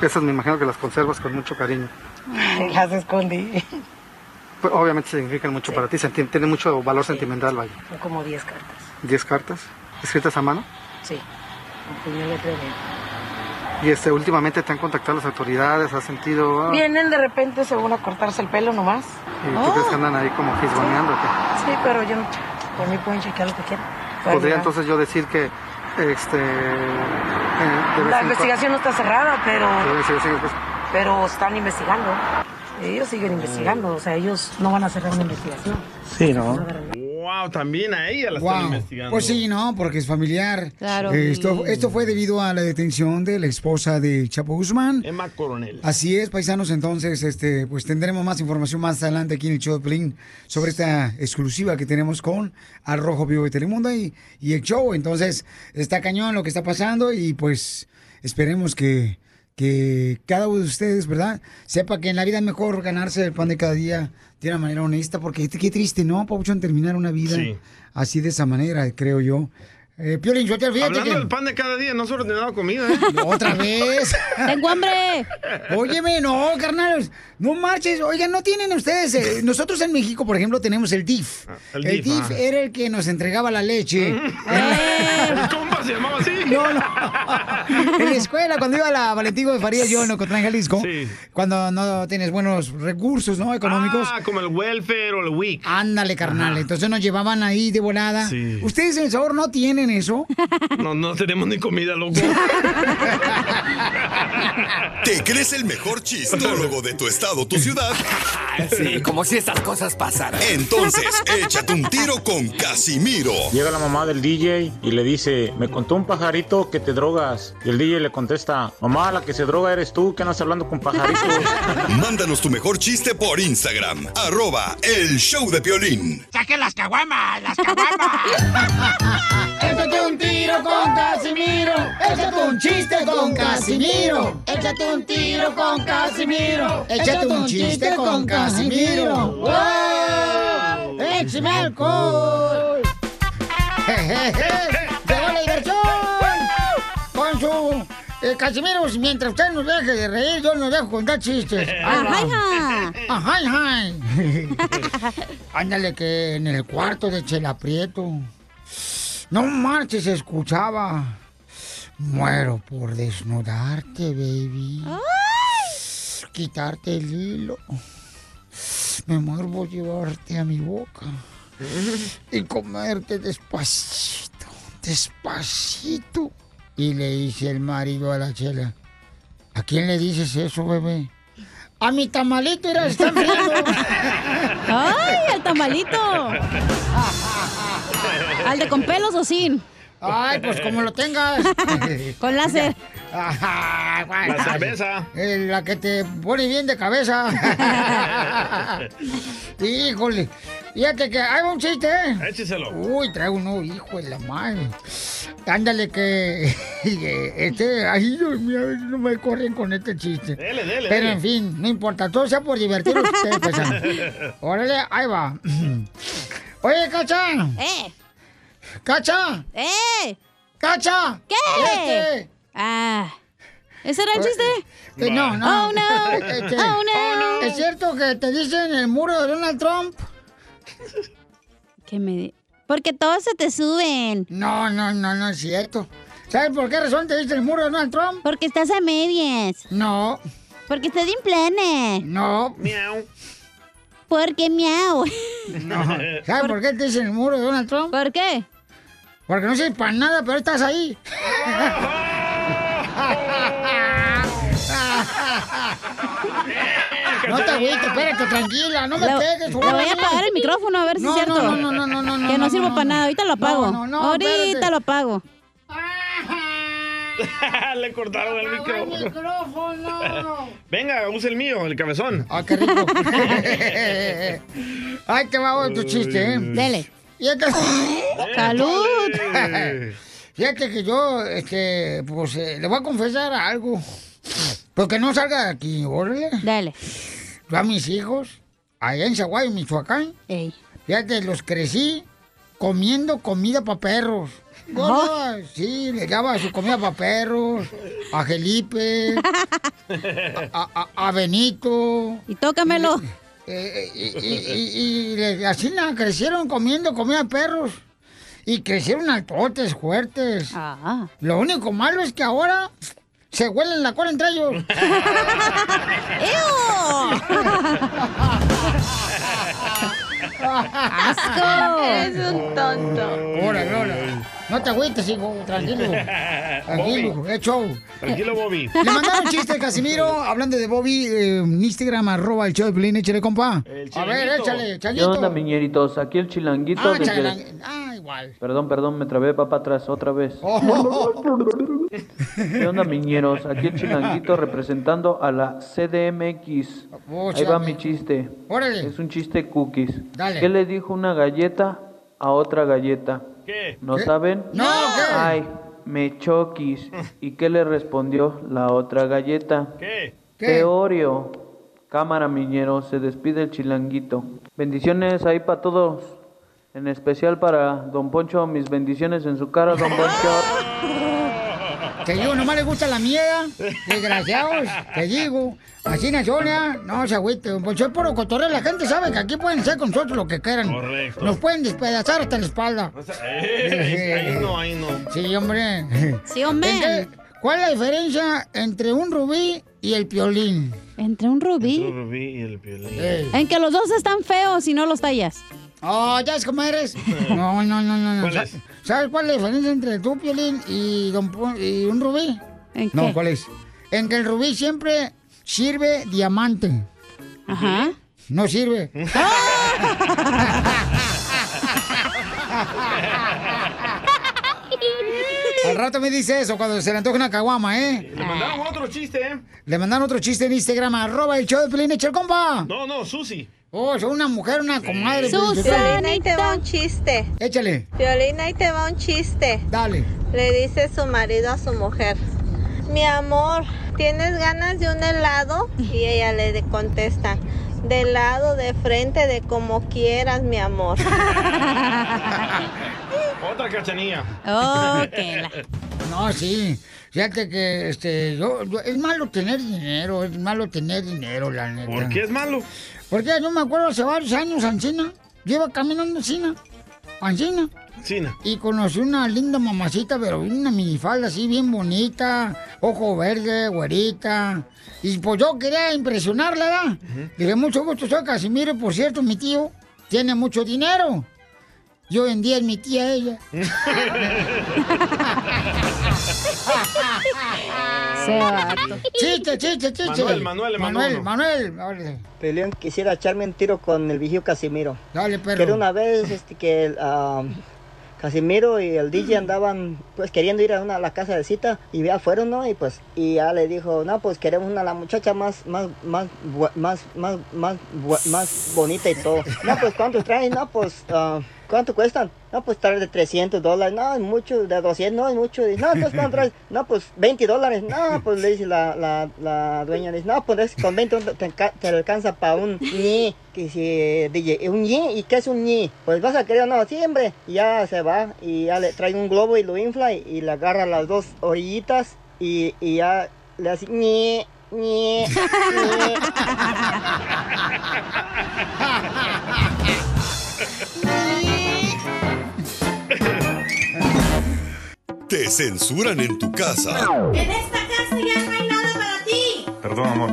Esas me imagino que las conservas con mucho cariño. [LAUGHS] Las escondí. Pues, obviamente significan mucho para ti, tienen mucho valor sentimental, vaya. Son como 10 cartas. ¿Diez cartas? ¿Escritas a mano? Sí, con puño letra Y este, últimamente te han contactado las autoridades, has sentido... ah, Vienen de repente según a cortarse el pelo nomás. ¿Y tú crees que andan ahí como fisgoneando? Sí, pero yo no, por mí pueden chequear lo que quieran. Podría llegar. entonces yo decir que este La investigación no está cerrada, pero, pues. pero están investigando. Ellos siguen investigando, o sea, ellos no van a cerrar una investigación. Sí, ¿no? Wow, también a ella la están Wow. investigando. Pues sí, no, porque es familiar. Claro. Eh, Esto, esto fue debido a la detención de la esposa de Chapo Guzmán. Emma Coronel. Así es, paisanos, entonces, este, pues tendremos más información más adelante aquí en el show de Pelín sobre esta exclusiva que tenemos con Al Rojo Vivo de Telemundo y, y el show. Entonces, está cañón lo que está pasando y pues esperemos que, que cada uno de ustedes, ¿verdad? Sepa que en la vida es mejor ganarse el pan de cada día de una manera honesta, porque qué triste, ¿no, Pauchón, terminar una vida Sí. así de esa manera, creo yo. Eh, Piolín, yo te fíjate Hablando que... del pan de cada día, no se ha ordenado comida, ¿eh? Otra vez. [LAUGHS] Tengo hambre. Óyeme, no, carnal. No marches. Oigan, no tienen ustedes. eh, nosotros en México, por ejemplo, tenemos el DIF. el el DIF, DIF ah. era el que nos entregaba la leche. ¿El [LAUGHS] compa se llamaba así? No, no. [LAUGHS] En la escuela, cuando iba a la Valentín de Farías, yo en Ocotlán, Jalisco, cuando no tienes buenos recursos, ¿no? Económicos. Ah, como el welfare o el WIC. Ándale, carnal. Entonces nos llevaban ahí de volada. Sí. ¿Ustedes en el sabor no tienen eso? No, no tenemos ni comida, loco. ¿Te crees el mejor chistólogo de tu estado, tu ciudad? Sí, como si estas cosas pasaran. Entonces, échate un tiro con Casimiro. Llega la mamá del DJ y le dice, me contó un pajarito que te drogas. Y el DJ le contesta, mamá, la que se droga eres tú, que andas hablando con pajaritos. [LAUGHS] Mándanos tu mejor chiste por Instagram, arroba el show de Piolín. ¡Saquen las caguamas! ¡Las caguamas! Échate un tiro con Casimiro. Échate un chiste con Casimiro. Échate un tiro con Casimiro. Échate un chiste con Casimiro. ¡Wow! ¡Échame alcohol! [LAUGHS] ¡Llegó la diversión! Con su... eh, Casimiro, mientras usted nos deje de reír, yo nos dejo contar chistes. [LAUGHS] Ajá. Ajá, ajá. [LAUGHS] Ándale que en el cuarto de Chela Prieto. No marches, escuchaba. Muero por desnudarte, baby. Quitarte el hilo. Me muero por llevarte a mi boca. [LAUGHS] Y comerte despacito, despacito. Y le dice el marido a la chela. ¿A quién le dices eso, bebé? A mi tamalito, era está. [LAUGHS] ¡Ay, el tamalito! [LAUGHS] [LAUGHS] ¿Al de con pelos o sin? Ay, pues como lo tengas. [LAUGHS] Con láser. La cerveza. la que te pone bien de cabeza. [LAUGHS] Híjole. Fíjate que hay un chiste, ¿eh? Écheselo. Uy, traigo uno, hijo de la madre. Ándale que... Este, ay, Dios mío, no me corren con este chiste. Dele, dele, Pero dele. en fin, no importa, todo sea por ustedes, paisanos. Órale, ahí va. Oye, Cacha. ¡Eh! ¡Cacha! ¡Eh! ¡Cacha! ¿Qué? Este. Ah. ¿Ese era el chiste? Eh, no, no. Oh, no. Este, Oh, no. ¿Es cierto que te dicen el muro de Donald Trump? Que me... Porque todos se te suben. No, no, no, no es cierto. ¿Sabes por qué razón te dicen el muro de Donald Trump? Porque estás a medias. No. Porque estás en planes. No. Miau. Porque miau. No. ¿Sabes por qué te dicen el muro de Donald Trump? ¿Por qué? Porque no sirves para nada, pero estás ahí. No te agüites, espérate, tranquila, no me pegues. le voy a apagar el micrófono a ver si No, es cierto. no, no, no, no, no, no, Que no, no, sirvo no, para no. nada. Ahorita lo apago. No, no, no, Ahorita espérate. lo apago. [LAUGHS] Le cortaron el micrófono. micrófono! Venga, use el mío, el cabezón. ¡Ah, qué rico! [LAUGHS] Ay, te va otro chiste, ¿eh? Dele. Fíjate. [LAUGHS] ¡Salud! Fíjate que yo, este, pues, eh, le voy a confesar algo. Porque no salga de aquí, órale. Dale. Yo a mis hijos, allá en Zaguayo, Michoacán, Ey. fíjate, los crecí comiendo comida para perros. ¿Oh? Sí, le daba su comida para perros, a Felipe, a, a- a Benito. Y tócamelo. Eh, y, y- y- y así na, crecieron comiendo comida de perros. Y crecieron altotes, fuertes. Ah. Lo único malo es que ahora se huelen la cola entre ellos. [LAUGHS] [LAUGHS] ¡Asco! Eres un tonto. Hola, Lola. No te agüites, hijo. Tranquilo. [LAUGHS] Tranquilo. Bobby. Es show. Tranquilo, Bobby. Le mandaron un chiste, Casimiro. [LAUGHS] Hablando de Bobby, eh, en Instagram, arroba el show de Pelín. Échale, compa. A ver, échale, ¿Qué changuito. onda, miñeritos? Aquí el chilanguito. Ah, desde- chalang- Ah, igual. Perdón, perdón, me trabé, para atrás otra vez. [LAUGHS] ¿Qué onda, miñeros? Aquí el chilanguito representando a la CDMX. Oh, Ahí va mi chiste. Órale. Es un chiste cookies. Dale. ¿Qué le dijo una galleta a otra galleta? ¿Qué? ¿No ¿Qué? saben? No, ¿qué? Ay, me choquis. ¿Y qué le respondió la otra galleta? ¿Qué? ¿Qué? Oreo. Cámara, miñero, se despide el chilanguito. Bendiciones ahí para todos. En especial para Don Poncho, mis bendiciones en su cara, Don Poncho. [LAUGHS] Que digo, nomás le gusta la mierda. Desgraciados, te digo. Así Sonia, no se agüite. Pues soy puro cotorreo. La gente sabe que aquí pueden hacer con nosotros lo que quieran. Correcto. Nos pueden despedazar hasta la espalda. Eh, ahí no, ahí no. Sí, hombre. Sí, hombre. ¿En qué- ¿Cuál es la diferencia entre un rubí y el piolín? ¿Entre un rubí? El rubí y el violín. En que los dos están feos y no los tallas. Oh, ¿ya es como eres? No, no, no, no. no. ¿Cuál es? ¿Sabes cuál es la diferencia entre tú, Piolín, y, don y un rubí? ¿En No, qué? ¿cuál es? En que el rubí siempre sirve diamante. Ajá. No sirve. [LAUGHS] Al rato me dice eso cuando se le antoja una caguama, ¿eh? Le mandaron otro chiste, ¿eh? Le mandaron otro chiste en Instagram, arroba el show de Pelín, echa el compa. No, no, Susi. Oh, soy una mujer, una comadre. Violín, ahí te va un chiste. Échale. Violín, ahí te va un chiste. Dale. Le dice su marido a su mujer, mi amor, ¿tienes ganas de un helado? Y ella le contesta, de lado, de frente, de como quieras, mi amor. [LAUGHS] Otra cachanilla. Oh, No, sí. Fíjate que este, yo, yo- es malo tener dinero, es malo tener dinero, la neta. ¿Por qué es malo? Porque yo me acuerdo hace varios años, Ancina, yo iba caminando Ancina, Ancina, China. y conocí una linda mamacita, pero una minifalda así bien bonita, ojo verde, güerita. Y pues yo quería impresionarla, ¿verdad? Dije, mucho gusto, soy Casimiro, por cierto, mi tío tiene mucho dinero. Y hoy en día es mi tía ella. [LAUGHS] [LAUGHS] [LAUGHS] Chiste, chiste, chiste. Manuel, Manuel, Manuel, Manuel. Manuel. Peleón, quisiera echarme un tiro con el vigío Casimiro. Dale, perro. Que era una vez este, que el, ah, Casimiro y el DJ andaban pues queriendo ir a, una, a la casa de cita y ya fueron, ¿no? Y pues y ya le dijo, no, pues queremos una la muchacha más más más más más más más bonita y todo. No, pues ¿cuántos traen? No, pues ah, ¿cuánto cuestan? No, pues trae de 300 dólares. No, es mucho, de 200, no, es mucho. Dice, no, entonces ¿cuánto traes? No, pues 20 dólares. No, pues le dice la, la, la dueña, dice, no, pues es- con 20 te, te alcanza para un ñi. Que si DJ, un ñi, ¿y qué es un ñi? Pues vas a querer o no, siempre. Y ya se va y ya le trae un globo y lo infla y, y le agarra las dos orillitas y, y ya le hace ñi, ñi, ñi. [LAUGHS] [LAUGHS] censuran en tu casa. En esta casa ya no hay nada para ti. Perdón, amor.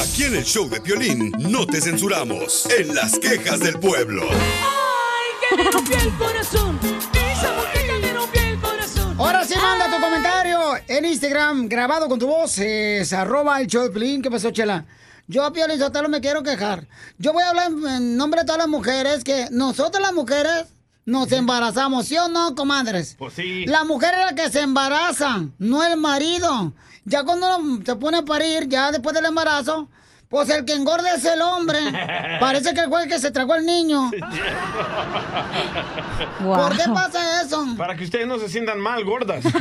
Aquí en el show de Piolín no te censuramos. En las quejas del pueblo. Ay, que me rompió el corazón. Esa mujer que me rompió el corazón. Ahora sí, manda tu comentario en Instagram, grabado con tu voz, es arroba el show de Pelín. ¿Qué pasó, Chela? Yo, Piolín Sotelo, me quiero quejar. Yo voy a hablar en nombre de todas las mujeres que nosotros las mujeres nos embarazamos, ¿sí o no, comadres? Pues sí. La mujer es la que se embaraza, no el marido. Ya cuando uno se pone a parir, ya después del embarazo, pues el que engorda es el hombre. [LAUGHS] Parece que fue el que se tragó el niño. [LAUGHS] ¿Por qué pasa eso? Para que ustedes no se sientan mal, gordas. [LAUGHS]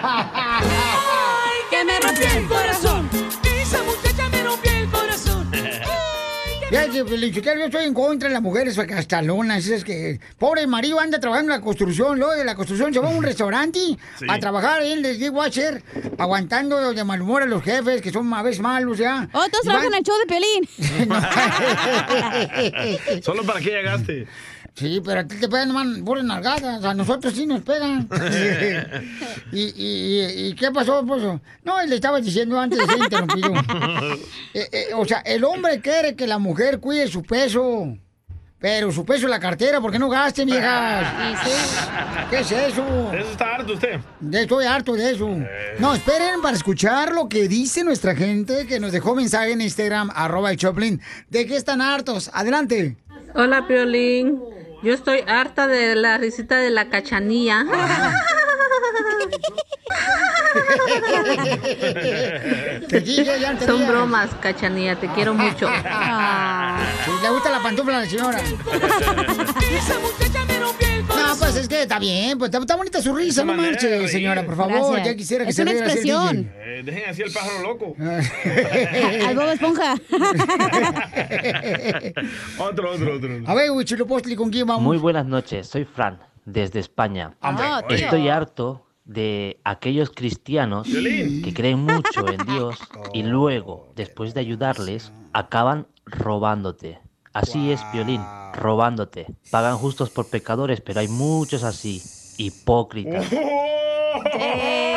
Ay, que me rompió el corazón. Esa muchacha me rompió el corazón. Ya, que, Felicitero, yo estoy en contra de las mujeres castalonas. Es que pobre marido anda trabajando en la construcción, luego de la construcción se va a un [LAUGHS] restaurante Sí. a trabajar ahí en el dishwasher, aguantando de mal humor a los jefes, que son a veces malos ya. Oh, todos trabajan van- en el show de Piolín. [LAUGHS] [LAUGHS] Solo para que llegaste. Sí, pero a ti te pegan man, puras nalgadas, a nosotros sí nos pegan. [LAUGHS] y, y, y- y qué pasó, pues? No, le estaba diciendo antes de ser interrumpido. [LAUGHS] Eh, eh, o sea, el hombre quiere que la mujer cuide su peso. Pero su peso en la cartera, ¿por qué no gasten, viejas? [LAUGHS] ¿Qué es eso? Eso está harto usted. Estoy harto de eso. No, esperen para escuchar lo que dice nuestra gente que nos dejó mensaje en Instagram, arroba el Choplin. ¿De qué están hartos? Adelante. Hola, Piolín. Yo estoy harta de la risita de la. Te [LAUGHS] ya te Son bromas, cachanilla. Te quiero mucho. Sí, le gusta la pantufla a la señora. [LAUGHS] No, pues es que está bien, pues está, está bonita su risa, no marche, reír. señora, por favor. Gracias. Ya quisiera que Es se una expresión. Eh, dejen así el pájaro loco. [LAUGHS] Al Bob Esponja. [LAUGHS] otro, otro, otro. A ver, Huichilopostli, ¿con quién vamos? Muy buenas noches, soy Fran, desde España. Tío. Estoy harto de aquellos cristianos que creen mucho en Dios y luego, después de ayudarles, acaban robándote. Así es, Violín, robándote. Pagan justos por pecadores, pero hay muchos así, hipócritas. [LAUGHS]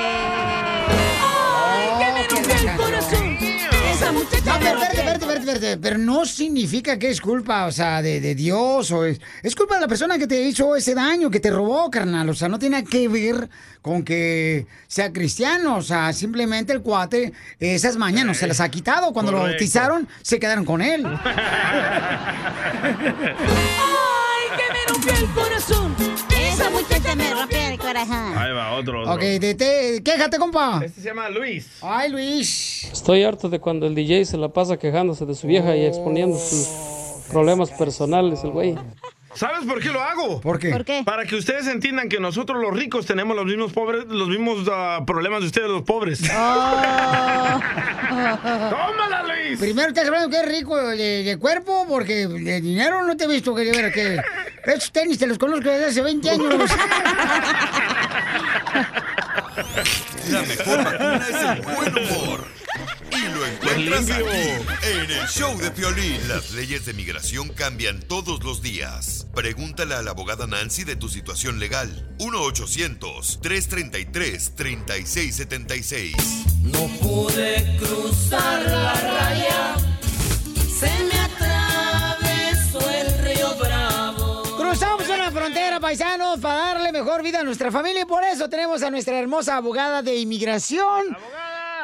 No, pero espérate, espérate, pero no significa que es culpa, o sea, de, de Dios, o es, es culpa de la persona que te hizo ese daño, que te robó, carnal, o sea, no tiene que ver con que sea cristiano, o sea, simplemente el cuate, esas mañanas se las ha quitado, cuando lo bautizaron, se quedaron con él. [LAUGHS] Ay, que me rompió el corazón. Esa muchacha me rompió Ahí va, otro, otro. Ok, de, te- quéjate, compa. Este se llama Luis. Ay, Luis. Estoy harto de cuando el DJ se la pasa quejándose de su vieja y exponiendo sus problemas personales, el güey. ¿Sabes por qué lo hago? ¿Por qué? ¿Por qué? Para que ustedes entiendan que nosotros los ricos tenemos los mismos pobres, los mismos ah, problemas de ustedes los pobres. [LAUGHS] ¡Tómala, Luis! Primero estás hablando que es rico de, de cuerpo, porque de dinero no te he visto que ver que esos tenis te los conozco desde hace 20 años. La mejor vacuna es el buen humor. Y lo encuentras aquí, en el show de Piolín. Las leyes de migración cambian todos los días. Pregúntale a la abogada Nancy de tu situación legal. 1-800-333-3676. No pude cruzar la raya. Se me atravesó paisanos, para darle mejor vida a nuestra familia y por eso tenemos a nuestra hermosa abogada de inmigración.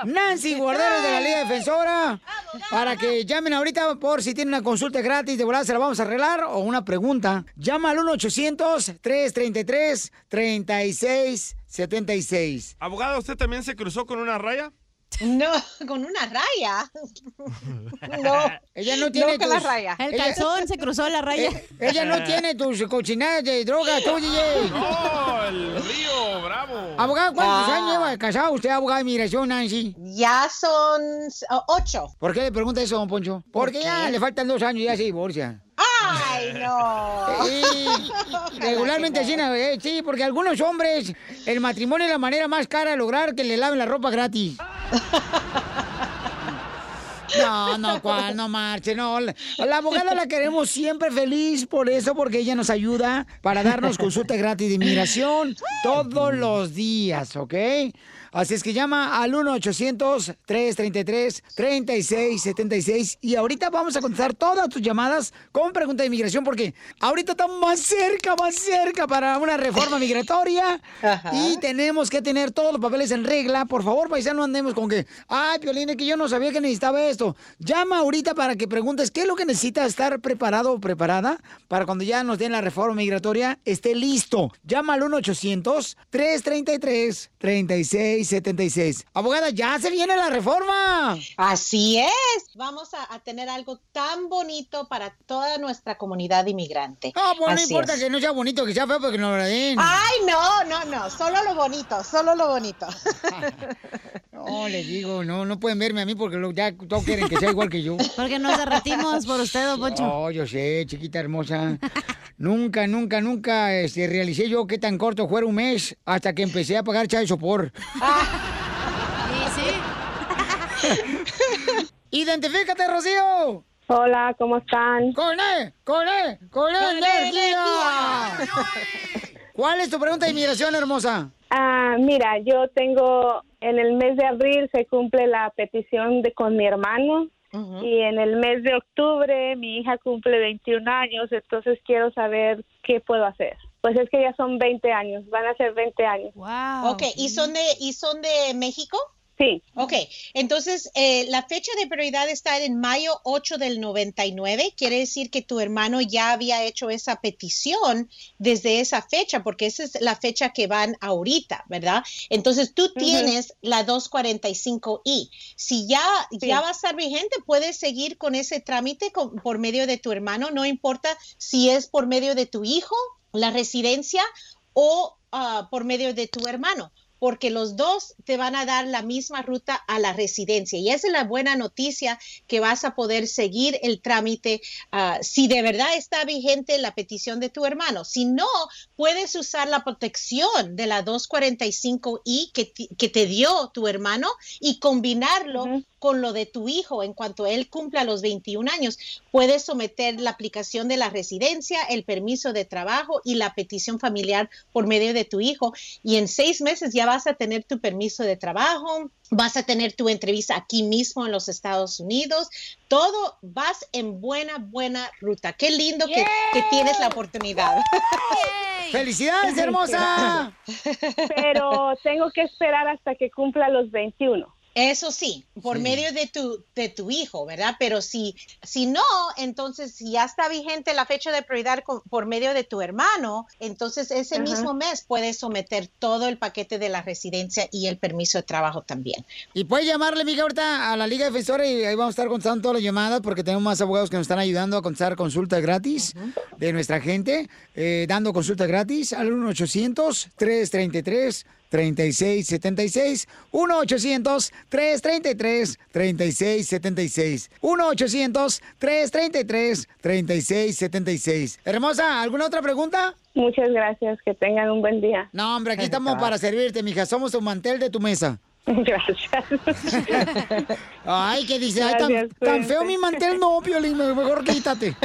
Nancy Guardero de la Liga Defensora, para que llamen ahorita por si tienen una consulta gratis, de volada se la vamos a arreglar, o una pregunta. Llama al 1-800-333-3676. Abogado, ¿usted también se cruzó con una raya? No, [LAUGHS] con una raya. [LAUGHS] No. Ella no tiene No con la tus- raya. El Ella- calzón se cruzó la raya. Eh, ella no tiene tus cochinadas de droga, tú, DJ. ¡No! El río Bravo. Abogado, ¿cuántos Ah. años lleva casado usted, abogado de inmigración, Nancy? Ya son ocho. ¿Por qué le pregunta eso, don Poncho? Porque ya le faltan dos años y ya se divorcia. ¡Ay, no! Y [LAUGHS] regularmente así, eh, sí, porque algunos hombres, el matrimonio es la manera más cara de lograr que le laven la ropa gratis. [LAUGHS] No, no, cuál, no marche, no. La, la abogada la queremos siempre feliz por eso, porque ella nos ayuda para darnos consulta gratis de inmigración [LAUGHS] todos los días, ¿ok? Así es que llama al 1-800-333-3676 y ahorita vamos a contestar todas tus llamadas con pregunta de inmigración porque ahorita estamos más cerca, más cerca para una reforma migratoria [LAUGHS] y tenemos que tener todos los papeles en regla. Por favor, paisano, no andemos con que, ay, Piolín, es que yo no sabía que necesitaba esto. Llama ahorita para que preguntes qué es lo que necesita estar preparado o preparada para cuando ya nos den la reforma migratoria, esté listo. Llama al 1-800-333-3676. Abogada, ya se viene la reforma. Así es. Vamos a, a tener algo tan bonito para toda nuestra comunidad inmigrante. No, pues no importa es. que no sea bonito, que sea feo, porque nos lo den. Ay, no, no, no. Solo lo bonito, solo lo bonito. [LAUGHS] No, les digo, no, no pueden verme a mí porque lo- ya todos quieren que sea igual que yo. [LAUGHS] Porque nos derretimos por usted, don Poncho. No, yo sé, chiquita hermosa. nunca, nunca, nunca este, realicé yo qué tan corto fuera un mes hasta que empecé a pagar chai sopor. [LAUGHS] [LAUGHS] ¡Identifícate, Rocío! Hola, ¿cómo están? ¡Con E! ¡Con E! ¡Con E energía! ¿Cuál es tu pregunta de inmigración, hermosa? Ah, mira, yo tengo, en el mes de abril se cumple la petición de con mi hermano y en el mes de octubre mi hija cumple 21 años, entonces quiero saber qué puedo hacer. Pues es que ya son 20 años, van a ser 20 años. Ok, ¿y son de, y son de México? Sí. Ok, entonces eh, la fecha de prioridad está en mayo 8 del 99. Quiere decir que tu hermano ya había hecho esa petición desde esa fecha, porque esa es la fecha que van ahorita, ¿verdad? Entonces tú tienes la 245I. Si ya, ya va a estar vigente, puedes seguir con ese trámite con- por medio de tu hermano, no importa si es por medio de tu hijo, la residencia o ah, por medio de tu hermano porque los dos te van a dar la misma ruta a la residencia. Y esa es la buena noticia que vas a poder seguir el trámite ah, si de verdad está vigente la petición de tu hermano. Si no, puedes usar la protección de la 245I que, que te dio tu hermano y combinarlo con lo de tu hijo en cuanto él cumpla los 21 años. Puedes someter la aplicación de la residencia, el permiso de trabajo y la petición familiar por medio de tu hijo. Y en seis meses ya vas a tener tu permiso de trabajo, vas a tener tu entrevista aquí mismo en los Estados Unidos. Todo vas en buena, buena ruta. Qué lindo que, que tienes la oportunidad. ¡Felicidades, hermosa! [LAUGHS] Pero tengo que esperar hasta que cumpla los 21. Eso sí, por Sí. medio de tu, de tu hijo, ¿verdad? Pero si, si no, entonces si ya está vigente la fecha de prioridad con- por medio de tu hermano, entonces ese Ajá. mismo mes puedes someter todo el paquete de la residencia y el permiso de trabajo también. Y puedes llamarle, mija, ahorita a la Liga Defensora y ahí vamos a estar contestando todas las llamadas porque tenemos más abogados que nos están ayudando a contestar consultas gratis de nuestra gente, eh, dando consultas gratis al 1-800-333. 3676 1-800-333-3676 1-800-333-3676 Hermosa, ¿alguna otra pregunta? Muchas gracias, que tengan un buen día. No, hombre, aquí estamos para servirte, mija. Somos tu mantel de tu mesa. [LAUGHS] Gracias. [LAUGHS] Ay, ¿qué dice? Ay, tan, Gracias, tan feo mi mantel, no, Piolín, mejor quítate. [LAUGHS]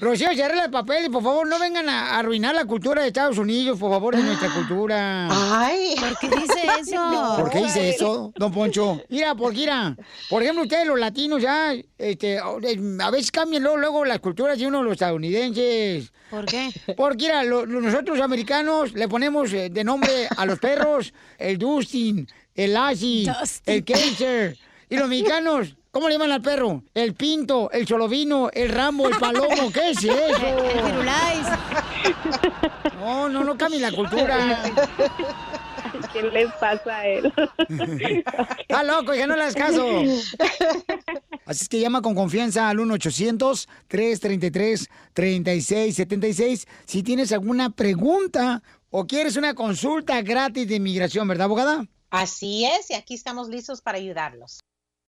Rocío, se arregla el papel y por favor no vengan a arruinar la cultura de Estados Unidos, por favor, de nuestra cultura. Ay, ¿por qué dice [LAUGHS] eso? ¿Por qué dice eso, don Poncho? Mira, porque mira, por ejemplo, ustedes los latinos ya, este, a veces cambian luego, luego las culturas de uno de los estadounidenses. ¿Por qué? Porque mira, lo- nosotros los americanos le ponemos eh, de nombre a los perros el Dustin, el Lassie, el Kaiser. Y los mexicanos, ¿cómo le llaman al perro? El Pinto, el Solovino, el Rambo, el Palomo. ¿Qué es eso? El Firulais. No, no, no cambie la cultura. ¿Qué le pasa a él? Está loco, ya no le hagas caso. Así es que llama con confianza al 1-800-333-3676 si tienes alguna pregunta o quieres una consulta gratis de inmigración, ¿verdad, abogada? Así es, y aquí estamos listos para ayudarlos.